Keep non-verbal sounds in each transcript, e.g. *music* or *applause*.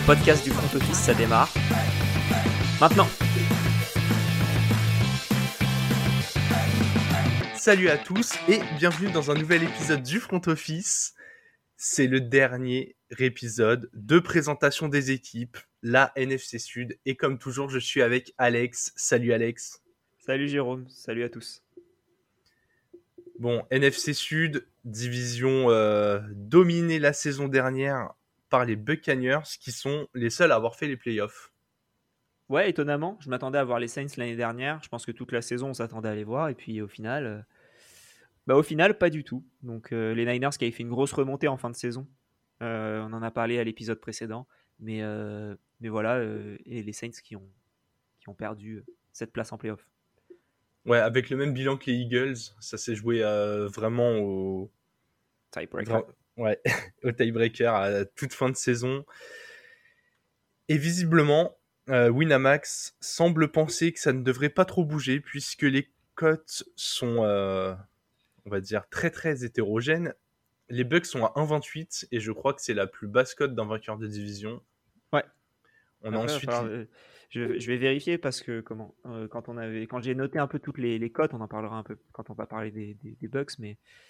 le podcast du front office, ça démarre. Maintenant. Salut à tous et bienvenue dans un nouvel épisode du front office. C'est le dernier épisode de présentation des équipes, la NFC Sud. Et comme toujours, je suis avec Alex. Salut Alex. Salut Jérôme, salut à tous. Bon, NFC Sud, division euh, dominée la saison dernière par les Buccaneers, qui sont les seuls à avoir fait les playoffs. Ouais, étonnamment, je m'attendais à voir les Saints l'année dernière. Je pense que toute la saison, on s'attendait à les voir. Et puis au final, euh, bah, au final, pas du tout. Donc euh, les Niners qui avaient fait une grosse remontée en fin de saison. on en a parlé à l'épisode précédent. Mais, mais voilà, et les Saints qui ont, qui ont perdu cette place en playoff. Ouais, avec le même bilan que les Eagles, ça s'est joué vraiment au tiebreaker. Ouais, *laughs* au tiebreaker à toute fin de saison. Et visiblement, euh, Winamax semble penser que ça ne devrait pas trop bouger puisque les cotes sont, euh, on va dire, très très hétérogènes. Les Bucks sont à 1,28 et je crois que c'est la plus basse cote d'un vainqueur de division. Ouais. On a ensuite. Euh, je, vais vérifier parce que comment quand on avait quand j'ai noté un peu toutes les, cotes, on en parlera un peu quand on va parler des, des Bucks, mais euh,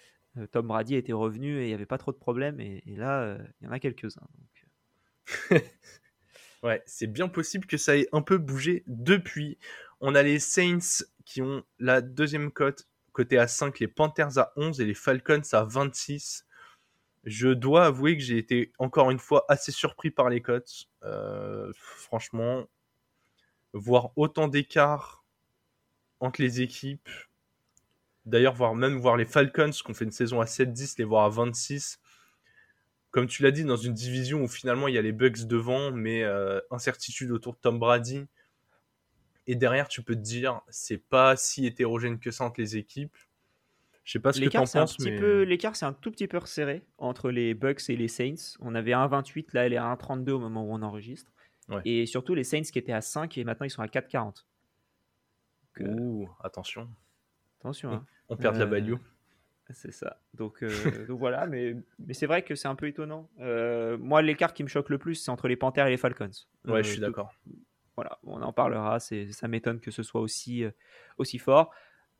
Tom Brady était revenu et il n'y avait pas trop de problèmes. Et, là, euh, il y en a quelques-uns. Euh. *laughs* ouais, c'est bien possible que ça ait un peu bougé depuis. On a les Saints qui ont la deuxième cote, côté à 5, les Panthers à 11 et les Falcons à 26. Je dois avouer que j'ai été encore une fois assez surpris par les cotes. franchement, voir autant d'écart entre les équipes, D'ailleurs, voir même voir les Falcons qui ont fait une saison à 7-10, les voir à 26. Comme tu l'as dit, dans une division où finalement il y a les Bucks devant, mais euh, incertitude autour de Tom Brady. Et derrière, tu peux te dire, c'est pas si hétérogène que ça entre les équipes. Je sais pas ce que tu en penses. Mais... L'écart, c'est un tout petit peu resserré entre les Bucks et les Saints. On avait 1,28, là, elle est à 1,32 au moment où on enregistre. Et surtout les Saints qui étaient à 5 et maintenant ils sont à 4,40. Euh, Ouh, attention. Attention. Hein. On perd de la value. Euh, c'est ça. Donc, euh, *laughs* donc voilà, mais, mais c'est vrai que c'est un peu étonnant. Euh, moi, l'écart qui me choque le plus, c'est entre les Panthers et les Falcons. Ouais, je suis d'accord. Voilà, on en parlera. Ça m'étonne que ce soit aussi, aussi fort.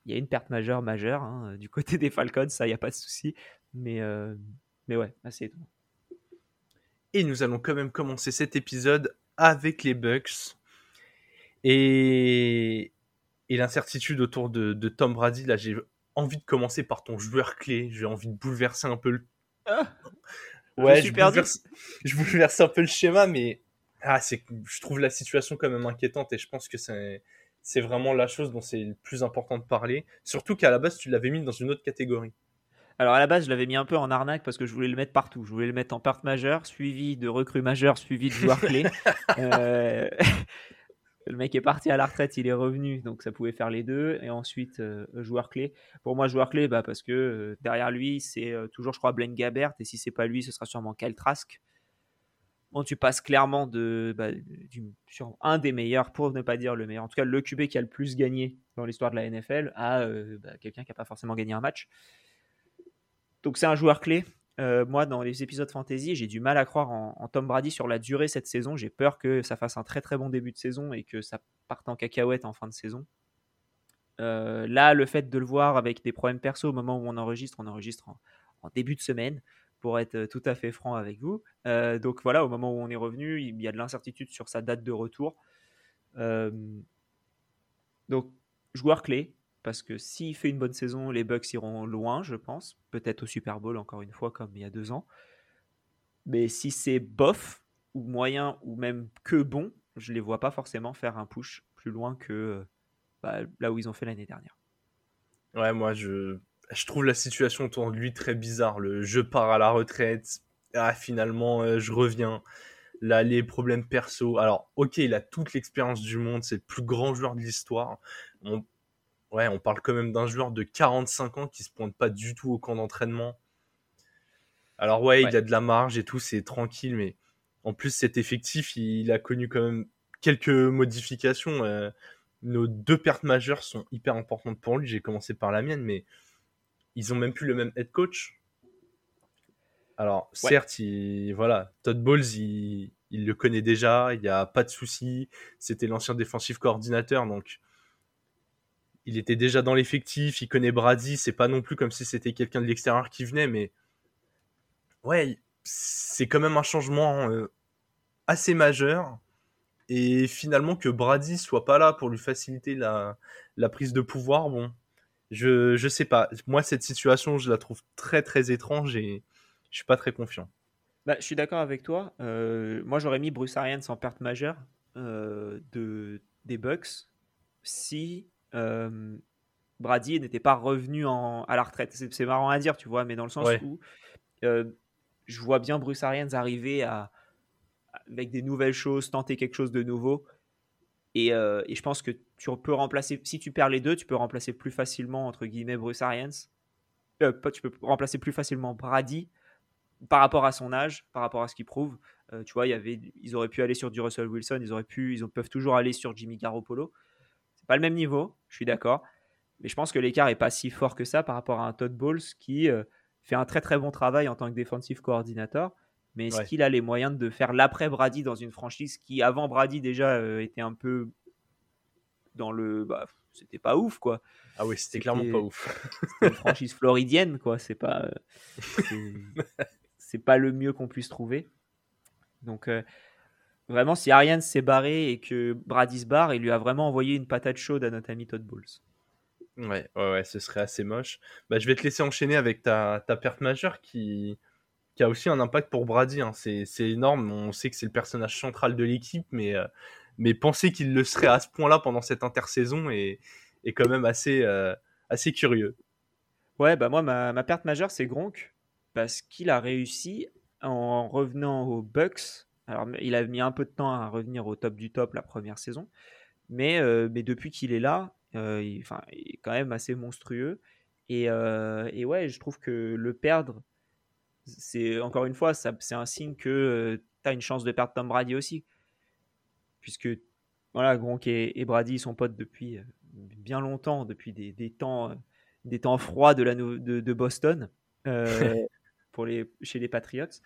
Il y a une perte majeure, majeure hein, du côté des Falcons, ça, il n'y a pas de souci. Mais, mais ouais, assez étonnant. Et nous allons quand même commencer cet épisode avec les Bucks. Et, et l'incertitude autour de, Tom Brady, là, j'ai envie de commencer par ton joueur clé. J'ai envie de bouleverser un peu le. Ah, ouais, je, bouleverse... je bouleverse un peu le schéma, mais ah, c'est, je trouve la situation quand même inquiétante et je pense que c'est, c'est vraiment la chose dont c'est le plus important de parler. Surtout qu'à la base, tu l'avais mis dans une autre catégorie. Alors à la base, je l'avais mis un peu en arnaque parce que je voulais le mettre partout. Je voulais le mettre en part majeure, suivi de recrue majeure, suivi de joueur clé. *laughs* euh... Le mec est parti à la retraite, il est revenu, donc ça pouvait faire les deux. Et ensuite, euh, joueur clé. Pour moi, joueur clé, bah, parce que euh, derrière lui, c'est euh, toujours, je crois, Blaine Gabert. Et si c'est pas lui, ce sera sûrement Kyle Trask. Bon, tu passes clairement de, bah, sur un des meilleurs, pour ne pas dire le meilleur, en tout cas le QB qui a le plus gagné dans l'histoire de la NFL, à bah, quelqu'un qui n'a pas forcément gagné un match. Donc c'est un joueur clé. Euh, moi, dans les épisodes fantasy, j'ai du mal à croire en, Tom Brady sur la durée cette saison. J'ai peur que ça fasse un très très bon début de saison et que ça parte en cacahuète en fin de saison. Euh, là, le fait de le voir avec des problèmes perso au moment où on enregistre, on enregistre en, début de semaine, pour être tout à fait franc avec vous. Euh, donc voilà, au moment où on est revenu, il y a de l'incertitude sur sa date de retour. donc, joueur clé, parce que s'il fait une bonne saison, les Bucks iront loin, je pense. Peut-être au Super Bowl, encore une fois, comme il y a deux ans. Mais si c'est bof, ou moyen, ou même que bon, je les vois pas forcément faire un push plus loin que bah, là où ils ont fait l'année dernière. Ouais, moi, je, je trouve la situation autour de lui très bizarre. Le je pars à la retraite, ah, finalement, euh, je reviens. Là, les problèmes perso. Alors, ok, il a toute l'expérience du monde, c'est le plus grand joueur de l'histoire. On ouais, on parle quand même d'un joueur de 45 ans qui se pointe pas du tout au camp d'entraînement. Alors ouais, il a de la marge et tout, c'est tranquille, mais en plus cet effectif, il a connu quand même quelques modifications. Euh, nos deux pertes majeures sont hyper importantes pour lui. J'ai commencé par la mienne, mais ils ont même plus le même head coach. Alors certes, il, voilà, Todd Bowles, il, il le connaît déjà, il n'y a pas de souci. C'était l'ancien défensif coordinateur, donc il était déjà dans l'effectif, il connaît Brady, c'est pas non plus comme si c'était quelqu'un de l'extérieur qui venait, mais ouais, c'est quand même un changement euh, assez majeur. Et finalement, que Brady soit pas là pour lui faciliter la, prise de pouvoir, bon, je, je sais pas. Moi, cette situation, je la trouve très très étrange et je suis pas très confiant. Bah, je suis d'accord avec toi. Euh, moi, j'aurais mis Bruce Arians en perte majeure euh, de, des Bucks si euh, Brady n'était pas revenu en, à la retraite. C'est marrant à dire, tu vois, mais dans le sens où je vois bien Bruce Arians arriver à, avec des nouvelles choses, tenter quelque chose de nouveau. Et, et, je pense que tu peux remplacer, si tu perds les deux, tu peux remplacer plus facilement, entre guillemets, Bruce Arians. tu peux remplacer plus facilement Brady par rapport à son âge, par rapport à ce qu'il prouve. Euh, tu vois, y avait, ils auraient pu aller sur du Russell Wilson, ils auraient pu, ils peuvent toujours aller sur Jimmy Garoppolo. C'est pas le même niveau, je suis d'accord, mais je pense que l'écart est pas si fort que ça par rapport à un Todd Bowles qui euh, fait un très très bon travail en tant que défensif coordinateur. Mais est-ce qu'il a les moyens de faire l'après Brady dans une franchise qui avant Brady déjà euh, était un peu dans le, bah, c'était pas ouf quoi. Ah oui, c'était clairement pas ouf. une franchise floridienne quoi, c'est pas *laughs* c'est pas le mieux qu'on puisse trouver. Donc euh, vraiment, si Ariane s'est barré et que Brady se barre, il lui a vraiment envoyé une patate chaude à notre ami Todd Bowles. Ouais, ouais, ouais, ce serait assez moche. Bah, je vais te laisser enchaîner avec ta, ta perte majeure qui, qui a aussi un impact pour Brady. Hein. C'est énorme. On sait que c'est le personnage central de l'équipe, mais, euh, mais penser qu'il le serait à ce point-là pendant cette intersaison est, est quand même assez, euh, assez curieux. Ouais, bah moi, ma, ma perte majeure, c'est Gronk parce qu'il a réussi en revenant aux Bucks. Alors, il a mis un peu de temps à revenir au top du top la première saison, mais, euh, mais depuis qu'il est là, euh, il, enfin, il est quand même assez monstrueux. Et, euh, et, ouais, je trouve que le perdre, c'est encore une fois, c'est un signe que tu as une chance de perdre Tom Brady aussi. Puisque voilà, Gronk et, Brady sont potes depuis bien longtemps, depuis des, des temps, des temps froids de, la, de, de Boston. *laughs* pour les, chez les Patriots.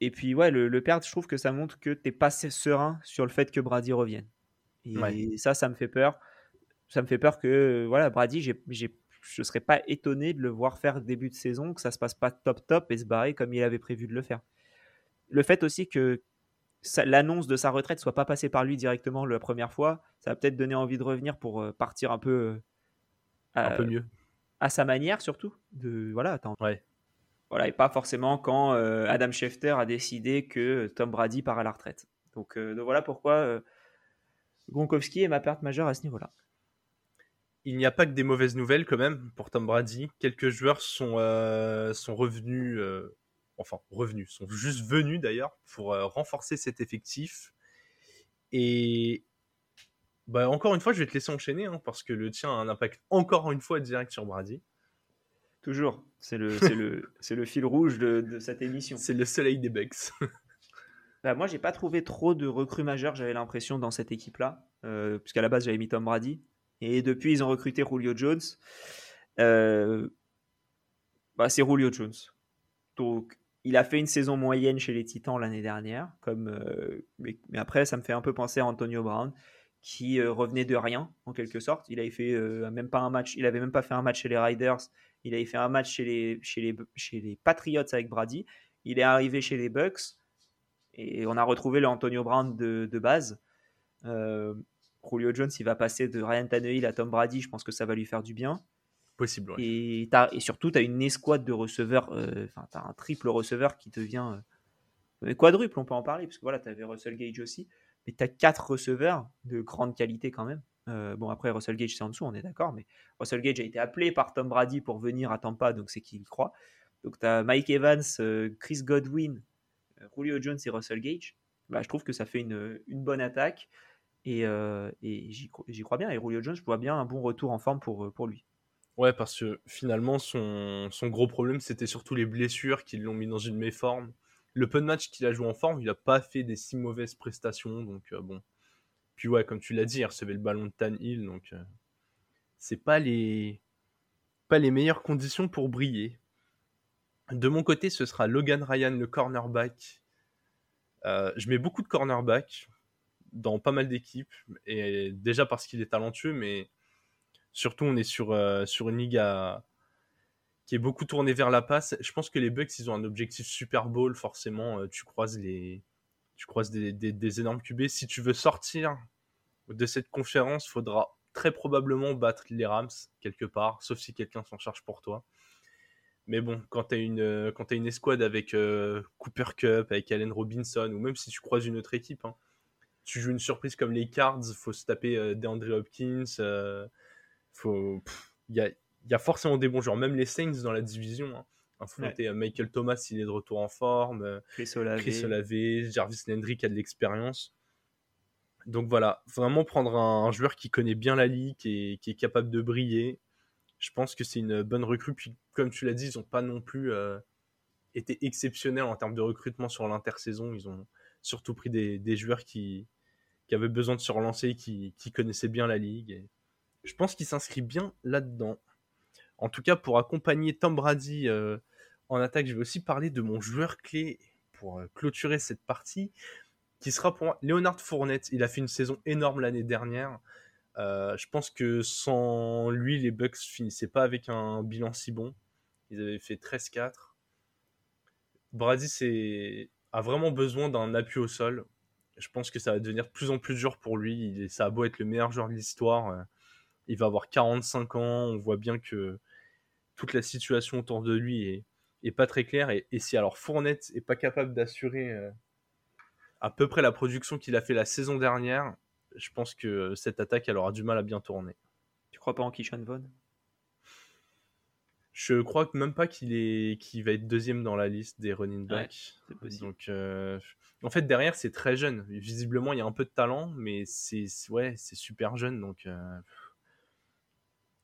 Et puis, ouais, le, le, perdre, je trouve que ça montre que tu n'es pas serein sur le fait que Brady revienne. Et ça, ça me fait peur. Ça me fait peur que, voilà, Brady, j'ai, j'ai, je ne serais pas étonné de le voir faire début de saison, que ça se passe pas top top et se barrer comme il avait prévu de le faire. Le fait aussi que l'annonce de sa retraite soit pas passée par lui directement la première fois, ça va peut-être donner envie de revenir pour euh, partir un peu, euh, un peu mieux à sa manière surtout. De voilà, attends. Ouais. Voilà, et pas forcément quand euh, Adam Schefter a décidé que Tom Brady part à la retraite. Donc, euh, voilà pourquoi euh, Gronkowski est ma perte majeure à ce niveau-là. Il n'y a pas que des mauvaises nouvelles quand même pour Tom Brady. Quelques joueurs sont, revenus, enfin revenus, sont juste venus d'ailleurs pour renforcer cet effectif. Et bah, encore une fois, je vais te laisser enchaîner hein, parce que le tien a un impact encore une fois direct sur Brady. Toujours. C'est le, le, *laughs* le fil rouge de, cette émission. C'est le soleil des Bucks. *laughs* bah, moi, j'ai pas trouvé trop de recrues majeures, j'avais l'impression, dans cette équipe-là. Euh, puisqu'à la base, j'avais mis Tom Brady. Et depuis, ils ont recruté Julio Jones. Euh, bah, c'est Julio Jones. Donc, il a fait une saison moyenne chez les Titans l'année dernière. Comme, euh, mais, mais, après, ça me fait un peu penser à Antonio Brown qui revenait de rien en quelque sorte. Il avait fait même pas un match, il avait même pas fait un match chez les Riders il avait fait un match chez les, chez les, chez les Patriots avec Brady. Il est arrivé chez les Bucks et on a retrouvé le Antonio Brown de, de base. Euh, Julio Jones, il va passer de Ryan Tannehill à Tom Brady. Je pense que ça va lui faire du bien. Possible. Et, et, surtout, tu as une escouade de receveurs. Euh, enfin, tu as un triple receveur qui devient euh, quadruple, on peut en parler. Parce que voilà, tu avais Russell Gage aussi. Mais tu as quatre receveurs de grande qualité quand même. Euh, bon, après, Russell Gage, c'est en dessous, on est d'accord, mais Russell Gage a été appelé par Tom Brady pour venir à Tampa, donc c'est qu'il croit. Donc, tu as Mike Evans, euh, Chris Godwin, euh, Julio Jones et Russell Gage. Bah, je trouve que ça fait une, bonne attaque et, j'y crois bien. Et Julio Jones, je vois bien un bon retour en forme pour, lui. Ouais, parce que finalement, son, gros problème, c'était surtout les blessures qui l'ont mis dans une méforme. Le peu de matchs qu'il a joué en forme, il n'a pas fait des si mauvaises prestations, donc bon puis ouais, comme tu l'as dit, il recevait le ballon de Tan Hill, donc euh, c'est pas les pas les meilleures conditions pour briller. De mon côté, ce sera Logan Ryan, le cornerback. Euh, je mets beaucoup de cornerback dans pas mal d'équipes, et déjà parce qu'il est talentueux, mais surtout on est sur, euh, sur une ligue qui est beaucoup tournée vers la passe. Je pense que les Bucks, ils ont un objectif Super Bowl, forcément, tu croises, les, tu croises des, énormes QB. Si tu veux sortir de cette conférence, faudra très probablement battre les Rams quelque part, sauf si quelqu'un s'en charge pour toi. Mais bon, quand tu as une, euh, une escouade avec euh, Cooper Cup, avec Allen Robinson, ou même si tu croises une autre équipe, hein, tu joues une surprise comme les Cards, faut se taper euh, DeAndre Hopkins, faut, il y a, y a, forcément des bons joueurs, même les Saints dans la division. Hein. Affronter Michael Thomas, il est de retour en forme, Chris Olave, Jarvis Landry qui a de l'expérience. Donc voilà, vraiment prendre un, joueur qui connaît bien la ligue, et qui est capable de briller. Je pense que c'est une bonne recrue. Puis, comme tu l'as dit, ils n'ont pas non plus euh, été exceptionnels en termes de recrutement sur l'intersaison. Ils ont surtout pris des, joueurs qui, avaient besoin de se relancer, qui, qui connaissaient bien la ligue. je pense qu'il s'inscrit bien là-dedans. En tout cas, pour accompagner Tom Brady euh, en attaque, je vais aussi parler de mon joueur clé pour euh, clôturer cette partie qui sera pour moi Leonard Fournette. Il a fait une saison énorme l'année dernière. Euh, je pense que sans lui, les Bucks finissaient pas avec un bilan si bon. Ils avaient fait 13-4. Brady a vraiment besoin d'un appui au sol. Je pense que ça va devenir de plus en plus dur pour lui. ça a beau être le meilleur joueur de l'histoire. Euh, il va avoir 45 ans. On voit bien que toute la situation autour de lui est, pas très claire. Et, si alors Fournette est pas capable d'assurer euh, à peu près la production qu'il a fait la saison dernière, je pense que cette attaque, elle aura du mal à bien tourner. Tu crois pas en Kishan Vaughn? Je crois que même pas qu'il est, va être deuxième dans la liste des running backs. Donc, euh, en fait, derrière, c'est très jeune. Visiblement, il y a un peu de talent, mais c'est ouais, c'est super jeune. Donc, euh,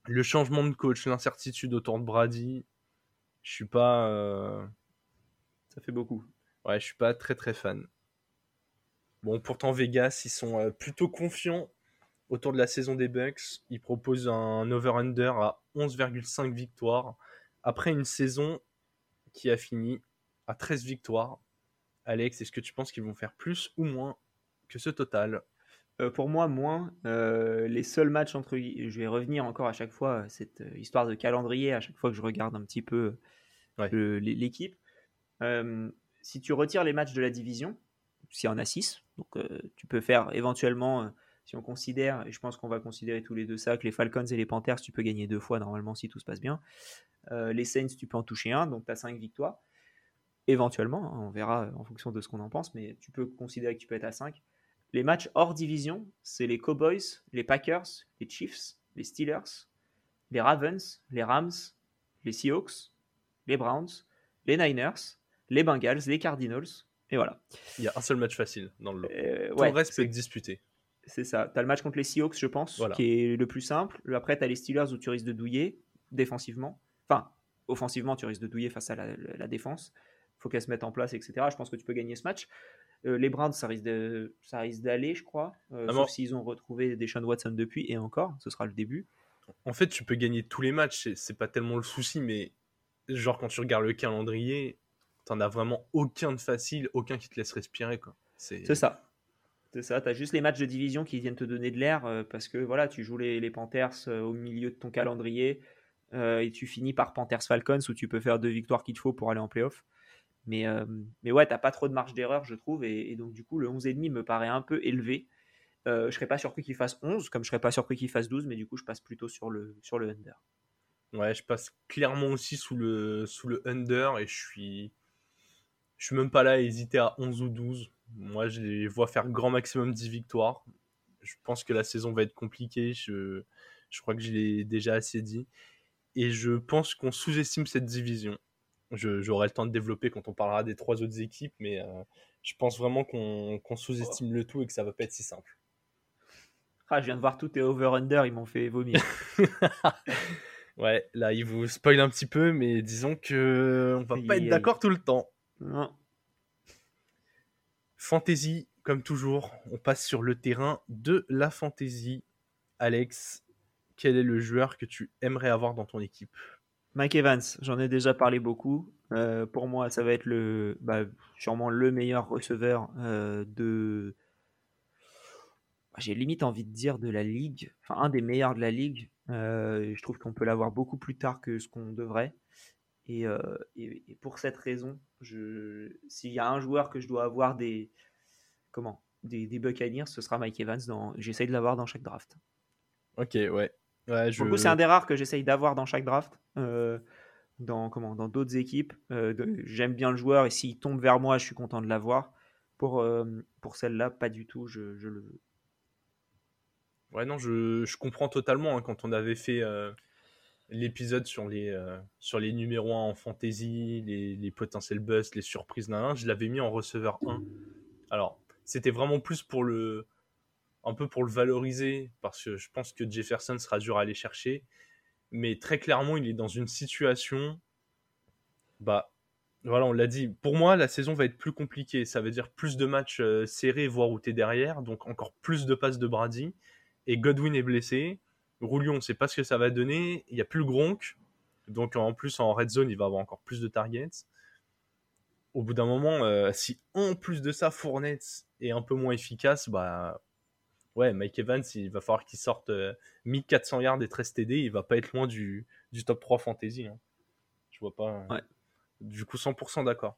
le changement de coach, l'incertitude autour de Brady, je suis pas. Euh, Ça fait beaucoup. Ouais, je suis pas très très fan. Bon, pourtant, Vegas, ils sont euh, plutôt confiants autour de la saison des Bucks. Ils proposent un over-under à 11,5 victoires après une saison qui a fini à 13 victoires. Alex, est-ce que tu penses qu'ils vont faire plus ou moins que ce total? Euh, pour moi, moins. Euh, les seuls matchs entre. Je vais revenir encore à chaque fois à cette histoire de calendrier, à chaque fois que je regarde un petit peu l'équipe. si tu retires les matchs de la division, s'il y en a 6. Donc euh, tu peux faire éventuellement, euh, si on considère, et je pense qu'on va considérer tous les deux ça, que les Falcons et les Panthers, tu peux gagner deux fois normalement si tout se passe bien. Euh, les Saints, tu peux en toucher un, donc tu as 5 victoires. Éventuellement, hein, on verra en fonction de ce qu'on en pense, mais tu peux considérer que tu peux être à 5. Les matchs hors division, c'est les Cowboys, les Packers, les Chiefs, les Steelers, les Ravens, les Rams, les Seahawks, les Browns, les Niners, les Bengals, les Cardinals, et voilà. Il y a un seul match facile dans le lot. Euh, Tout le reste peut être disputé. C'est ça. Tu as le match contre les Seahawks, je pense, qui est le plus simple. Après, tu as les Steelers où tu risques de douiller défensivement. Enfin, offensivement, tu risques de douiller face à la, défense. Il faut qu'elle se mette en place, etc. Je pense que tu peux gagner ce match. Euh, les Browns, ça risque, de, ça risque d'aller, je crois. Euh, ah sauf s'ils ont retrouvé Deshaun Watson depuis, et encore, ce sera le début. En fait, tu peux gagner tous les matchs, c'est pas tellement le souci, mais genre quand tu regardes le calendrier, t'en as vraiment aucun de facile, aucun qui te laisse respirer. quoi. C'est ça. C'est ça, tu as juste les matchs de division qui viennent te donner de l'air euh, parce que voilà, tu joues les, Panthers euh, au milieu de ton calendrier et tu finis par Panthers Falcons où tu peux faire deux victoires qu'il te faut pour aller en playoff. Mais, mais ouais, t'as pas trop de marge d'erreur, je trouve, et, donc du coup, le 11,5 me paraît un peu élevé. je serais pas surpris qu'il fasse 11, comme je serais pas surpris qu'il fasse 12, mais du coup, je passe plutôt sur le, sur le under. Ouais, je passe clairement aussi sous le, sous le under et je suis je suis même pas là à hésiter à 11 ou 12. Moi, je les vois faire grand maximum 10 victoires. Je pense que la saison va être compliquée. Je, je crois que je l'ai déjà assez dit. Et je pense qu'on sous-estime cette division. J'aurai le temps de développer quand on parlera des trois autres équipes, mais euh, je pense vraiment qu'on sous-estime le tout et que ça va pas être si simple. Ah, je viens de voir tous tes over-under, ils m'ont fait vomir. *laughs* *laughs* ouais, là, ils vous spoil un petit peu, mais disons que on va pas être d'accord tout le temps. Fantasy, comme toujours, on passe sur le terrain de la fantasy. Alex, quel est le joueur que tu aimerais avoir dans ton équipe? Mike Evans, j'en ai déjà parlé beaucoup. pour moi, ça va être le, bah, sûrement le meilleur receveur de. J'ai limite envie de dire de la ligue, enfin un des meilleurs de la ligue. je trouve qu'on peut l'avoir beaucoup plus tard que ce qu'on devrait. Et, et, pour cette raison, s'il y a un joueur que je dois avoir des, comment, des, des Buccaneers, ce sera Mike Evans. Dans, j'essaye de l'avoir dans chaque draft. Ok, ouais. ouais je... C'est un des rares que j'essaye d'avoir dans chaque draft. Euh, dans comment dans d'autres équipes. Euh, j'aime bien le joueur et s'il tombe vers moi, je suis content de l'avoir. Pour, euh, pour celle-là, pas du tout, je, je, le veux. Ouais, non, je, je comprends totalement. Hein, quand on avait fait l'épisode sur, les sur les numéros 1 en fantasy, les, les potentiels busts, les surprises, d'un je l'avais mis en receveur 1. Alors, c'était vraiment plus pour le un peu pour le valoriser parce que je pense que Jefferson sera dur à aller chercher mais très clairement il est dans une situation bah voilà on l'a dit pour moi la saison va être plus compliquée. Ça veut dire plus de matchs euh, serrés voire où tu es derrière donc encore plus de passes de Brady. Et Godwin est blessé. Roulion on sait pas ce que ça va donner. Il y a plus le Gronk. Donc en plus en red zone il va avoir encore plus de targets. Au bout d'un moment, euh, si en plus de ça, Fournette est un peu moins efficace, bah ouais, Mike Evans, il va falloir qu'il sorte 1400 euh, yards et 13 TD, il va pas être loin du, du top 3 fantasy. Hein. Je vois pas. Ouais. Du coup, 100% d'accord.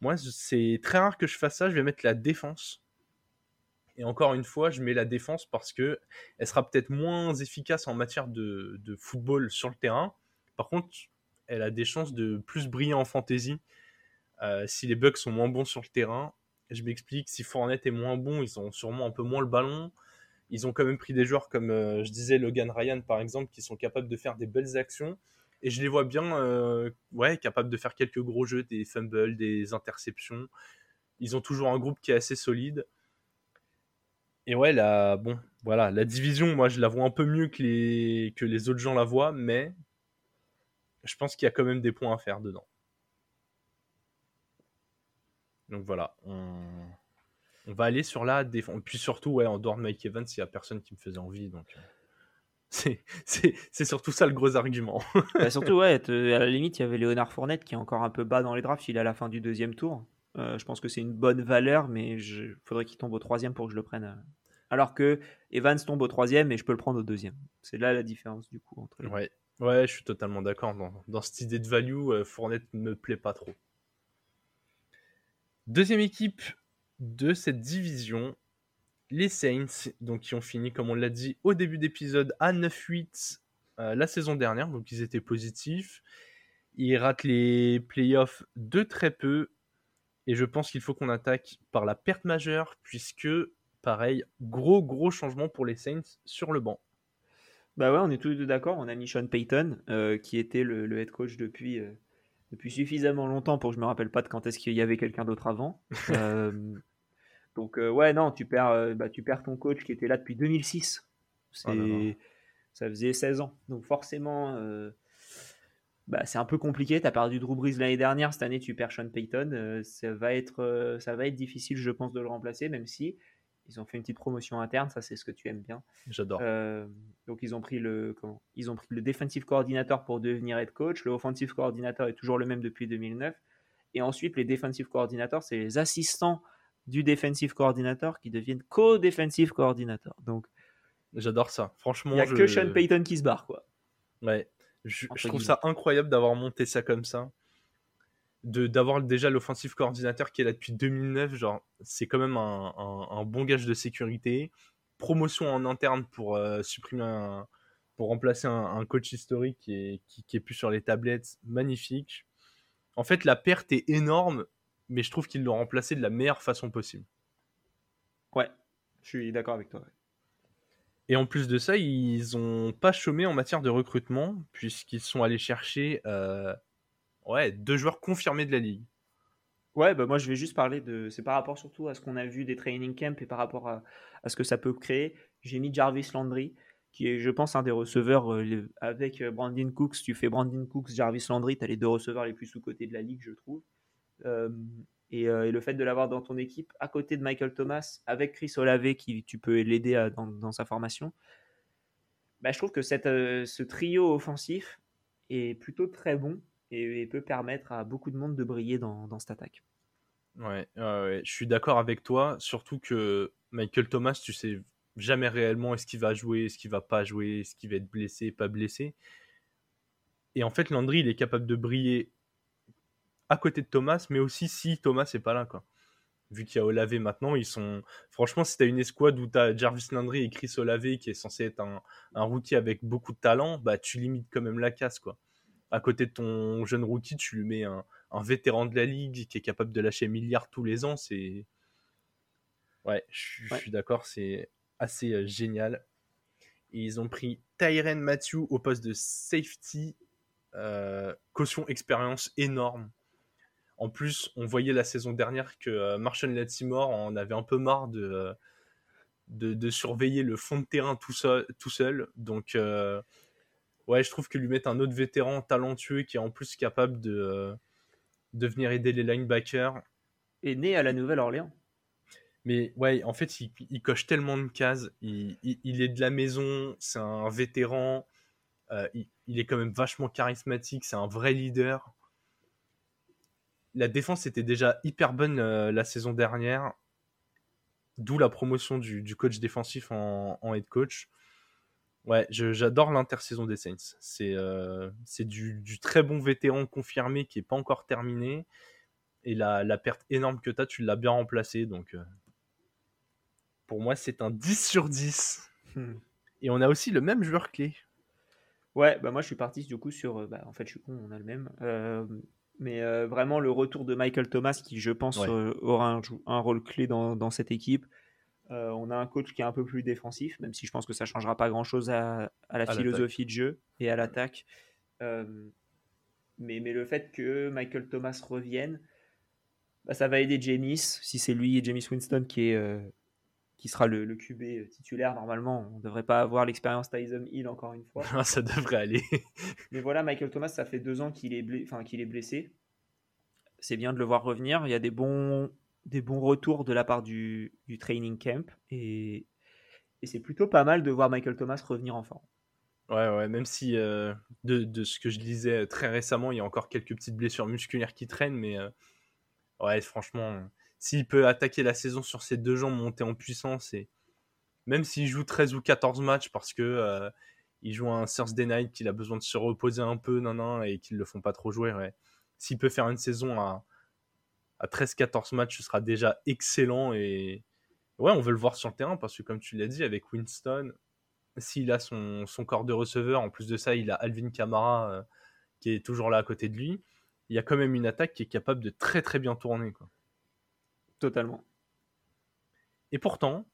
Moi, c'est très rare que je fasse ça, je vais mettre la défense. Et encore une fois, je mets la défense parce que elle sera peut-être moins efficace en matière de, de, football sur le terrain. Par contre, elle a des chances de plus briller en fantasy euh, si les Bucks sont moins bons sur le terrain, je m'explique, si Fournette est moins bon, ils ont sûrement un peu moins le ballon. Ils ont quand même pris des joueurs comme, euh, je disais, Logan Ryan par exemple, qui sont capables de faire des belles actions. Et je les vois bien, euh, ouais, capables de faire quelques gros jeux, des fumbles, des interceptions. Ils ont toujours un groupe qui est assez solide. Et ouais, la, bon, voilà, la division, moi, je la vois un peu mieux que les, que les autres gens la voient, mais je pense qu'il y a quand même des points à faire dedans. Donc voilà, va aller sur la défense. Puis surtout, ouais, en dehors de Mike Evans, il n'y a personne qui me faisait envie. Donc euh, *laughs* c'est surtout ça le gros argument. Bah, *laughs* surtout, ouais, à la limite, il y avait Léonard Fournette qui est encore un peu bas dans les drafts. Il est à la fin du deuxième tour. Euh, je pense que c'est une bonne valeur, mais il faudrait qu'il tombe au troisième pour que je le prenne. Euh. Alors que Evans tombe au troisième et je peux le prendre au deuxième. C'est là la différence du coup entre Ouais, ouais je suis totalement d'accord. Dans, dans, cette idée de value, Fournette ne me plaît pas trop. Deuxième équipe de cette division, les Saints, donc qui ont fini, comme on l'a dit au début d'épisode, à 9-8 euh, la saison dernière, donc ils étaient positifs. Ils ratent les playoffs de très peu, et je pense qu'il faut qu'on attaque par la perte majeure, puisque, pareil, gros gros changement pour les Saints sur le banc. Bah ouais, on est tous les deux d'accord. On a mis Payton, euh, qui était le, head coach depuis, euh, depuis suffisamment longtemps pour que je me rappelle pas de quand est-ce qu'il y avait quelqu'un d'autre avant. *laughs* Euh, donc euh, ouais, non, tu perds, euh, bah, tu perds ton coach qui était là depuis 2006. C'est, ça faisait 16 ans. Donc forcément, bah, c'est un peu compliqué. Tu as perdu Drew Brees l'année dernière. Cette année, tu perds Sean Payton. ça va être, ça va être difficile, je pense, de le remplacer, même si ils ont fait une petite promotion interne, ça c'est ce que tu aimes bien. J'adore. Euh, donc ils ont pris le comment Ils ont pris le defensive coordinator pour devenir head coach. Le offensive coordinator est toujours le même depuis 2009. Et ensuite les defensive coordinators, c'est les assistants du defensive coordinator qui deviennent co-defensive coordinator. Donc j'adore ça. Franchement, il n'y a que Sean Payton qui se barre quoi. Ouais. je trouve ça incroyable d'avoir monté ça comme ça d'avoir déjà l'offensive coordinateur qui est là depuis 2009, genre c'est quand même un, bon gage de sécurité. Promotion en interne pour euh, supprimer pour remplacer un, coach historique qui est, qui, est plus sur les tablettes, magnifique. En fait, la perte est énorme, mais je trouve qu'ils l'ont remplacé de la meilleure façon possible. Ouais, je suis d'accord avec toi. Et en plus de ça, ils ont pas chômé en matière de recrutement, puisqu'ils sont allés chercher euh, Ouais, deux joueurs confirmés de la ligue. Ouais, bah moi je vais juste parler de. C'est par rapport surtout à ce qu'on a vu des training camps et par rapport à, ce que ça peut créer. J'ai mis Jarvis Landry, qui est, je pense, un des receveurs euh, avec euh, Brandon Cooks. Tu fais Brandon Cooks, Jarvis Landry, tu as les deux receveurs les plus sous-cotés de la ligue, je trouve. Euh, et, le fait de l'avoir dans ton équipe à côté de Michael Thomas, avec Chris Olave, qui tu peux l'aider dans, sa formation, bah, je trouve que cette, ce trio offensif est plutôt très bon et, peut permettre à beaucoup de monde de briller dans, cette attaque. Ouais, je suis d'accord avec toi, surtout que Michael Thomas, tu sais jamais réellement est-ce qu'il va jouer, est-ce qu'il va pas jouer, est-ce qu'il va être blessé, pas blessé. Et en fait, Landry, il est capable de briller à côté de Thomas, mais aussi si Thomas n'est pas là, quoi. Vu qu'il y a Olavé maintenant, ils sont. Franchement, si tu as une escouade où tu as Jarvis Landry et Chris Olavé qui est censé être un, un rookie avec beaucoup de talent, bah tu limites quand même la casse, quoi. À côté de ton jeune rookie, tu lui mets un, un vétéran de la ligue qui est capable de lâcher milliards tous les ans. C'est. Ouais, je suis d'accord, c'est assez euh, génial. Et ils ont pris Tyren Matthew au poste de safety. Euh, caution expérience énorme. En plus, on voyait la saison dernière que euh, Marshall Latimore en avait un peu marre de, de, surveiller le fond de terrain tout seul. Tout seul. Donc, ouais, je trouve que lui mettre un autre vétéran talentueux qui est en plus capable de, de venir aider les linebackers. Est né à la Nouvelle-Orléans. Mais ouais, en fait, il, coche tellement de cases. Il, est de la maison, c'est un vétéran. Euh, il, est quand même vachement charismatique, c'est un vrai leader. La défense était déjà hyper bonne euh, la saison dernière, d'où la promotion du, coach défensif en, head coach. Ouais, j'adore l'intersaison des Saints. C'est euh, du, très bon vétéran confirmé qui n'est pas encore terminé. Et la, la perte énorme que tu as, tu l'as bien remplacé. Donc, pour moi, c'est un 10 sur 10. Hmm. Et on a aussi le même joueur clé. Ouais, bah moi je suis parti du coup sur. Euh, bah, en fait, je suis con, on a le même. Euh, mais euh, vraiment, le retour de Michael Thomas, qui je pense aura un, rôle clé dans, cette équipe. On a un coach qui est un peu plus défensif, même si je pense que ça ne changera pas grand chose à, la philosophie de jeu et à l'attaque. mais, mais le fait que Michael Thomas revienne, bah, ça va aider James, si c'est lui et James Winston qui est qui sera le, le QB euh, titulaire normalement. On ne devrait pas avoir l'expérience Tyson Hill encore une fois. *laughs* ça devrait aller. *laughs* Mais voilà, Michael Thomas, ça fait deux ans qu'il est, qu'il est blessé. C'est bien de le voir revenir. Il y a des bons, des bons retours de la part du, training camp. Et, c'est plutôt pas mal de voir Michael Thomas revenir en forme. Ouais, ouais, même si euh, de, ce que je disais très récemment, il y a encore quelques petites blessures musculaires qui traînent, mais euh, ouais, franchement, s'il peut attaquer la saison sur ses deux jambes, monter en puissance, et même s'il joue 13 ou 14 matchs parce que euh, il joue un Thursday Night, qu'il a besoin de se reposer un peu, non, non, et qu'ils le font pas trop jouer, ouais. S'il peut faire une saison à, à 13-14 matchs, ce sera déjà excellent et ouais, on veut le voir sur le terrain parce que comme tu l'as dit, avec Winston, s'il a son, son, corps de receveur, en plus de ça, il a Alvin Kamara euh, qui est toujours là à côté de lui. Il y a quand même une attaque qui est capable de très très bien tourner. Quoi. Totalement. Et pourtant,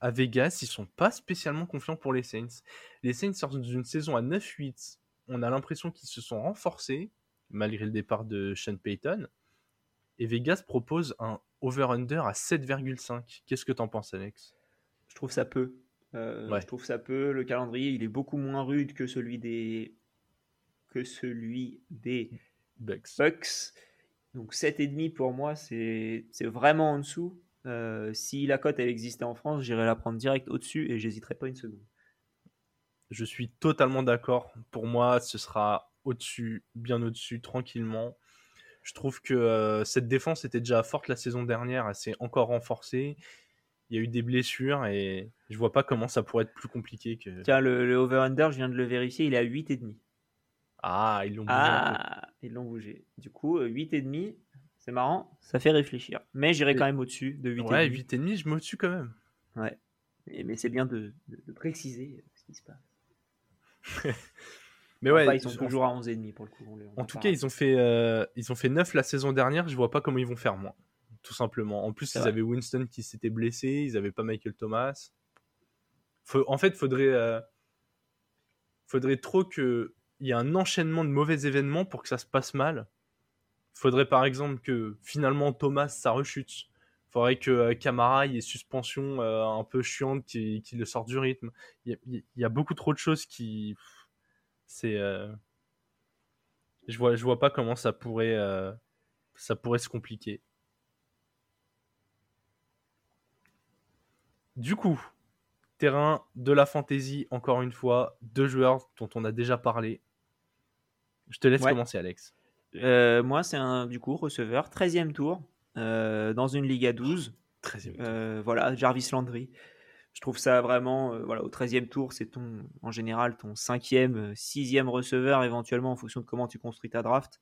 à Vegas, ils sont pas spécialement confiants pour les Saints. Les Saints sortent d'une saison à 9-8. On a l'impression qu'ils se sont renforcés, malgré le départ de Sean Payton. Et Vegas propose un over-under à 7,5. Qu'est-ce que t'en penses, Alex? Je trouve ça peu. Euh, je trouve ça peu. Le calendrier, il est beaucoup moins rude que celui des que celui des Bucks. Bucks. Donc 7,5 pour moi, c'est vraiment en dessous. Euh, si la cote elle existait en France, j'irais la prendre direct au-dessus et j'hésiterais pas une seconde. Je suis totalement d'accord. Pour moi, ce sera au-dessus, bien au-dessus, tranquillement. Je trouve que euh, cette défense était déjà forte la saison dernière, elle s'est encore renforcée. Il y a eu des blessures et je vois pas comment ça pourrait être plus compliqué que. Tiens, le, le over-under, je viens de le vérifier, il est à 8,5. Ah, ils l'ont bougé. Ah, ils l'ont bougé. Du coup, 8,5, euh, c'est marrant, ça fait réfléchir. Mais j'irai quand même au-dessus de 8,5. Ouais, 8,5, je me au-dessus quand même. Ouais. Mais, c'est bien de, préciser ce qui se passe. *laughs* mais ouais, ils sont toujours à 11,5 pour le coup. en tout cas, ils ont, fait, euh, ils ont fait 9 la saison dernière. Je vois pas comment ils vont faire moins. Tout simplement. En plus, ils avaient Winston qui s'était blessé. Ils avaient pas Michael Thomas. en fait, faudrait, euh, faudrait trop que il y a un enchaînement de mauvais événements pour que ça se passe mal. Il faudrait par exemple que finalement Thomas ça rechute. Il faudrait que Camara euh, ait suspension euh, un peu chiante qui, le sorte du rythme. Il y, a, beaucoup trop de choses qui. C'est. Euh, je vois, je vois pas comment ça pourrait, ça pourrait se compliquer. Du coup, terrain de la fantasy, encore une fois, deux joueurs dont on a déjà parlé, Je te laisse Ouais. commencer, Alex. Euh, moi, c'est un du coup receveur, 13e tour, euh, dans une Ligue à 12. 13e. Euh, voilà, Jarvis Landry. Je trouve ça vraiment, euh, voilà, au 13e tour, c'est ton, en général, ton cinquième, euh, sixième receveur, éventuellement, en fonction de comment tu construis ta draft.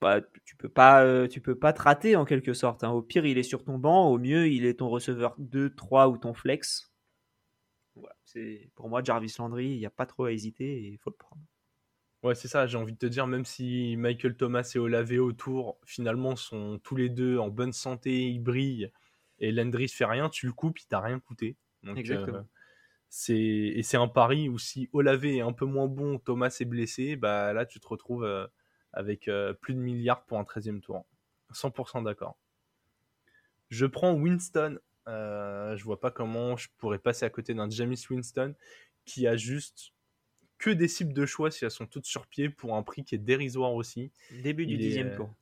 Bah, tu peux pas, euh, tu peux pas te rater en quelque sorte. hein. Au pire, il est sur ton banc. Au mieux, il est ton receveur 2, 3 ou ton flex. Voilà, c'est pour moi Jarvis Landry. Il n'y a pas trop à hésiter et il faut le prendre. Ouais, c'est ça, j'ai envie de te dire, même si Michael Thomas et Olave autour, finalement, sont tous les deux en bonne santé, ils brillent, et Landry fait rien, tu le coupes, il t'a rien coûté. Donc, Exactement. euh, c'est... Et c'est un pari où si Olave est un peu moins bon, Thomas est blessé, bah là, tu te retrouves euh, avec euh, plus de milliards pour un 13e tour. 100% d'accord. Je prends Winston. Je vois pas comment je pourrais passer à côté d'un James Winston qui a juste que des cibles de choix si elles sont toutes sur pied pour un prix qui est dérisoire aussi. Début du Il est, 10e euh, tour.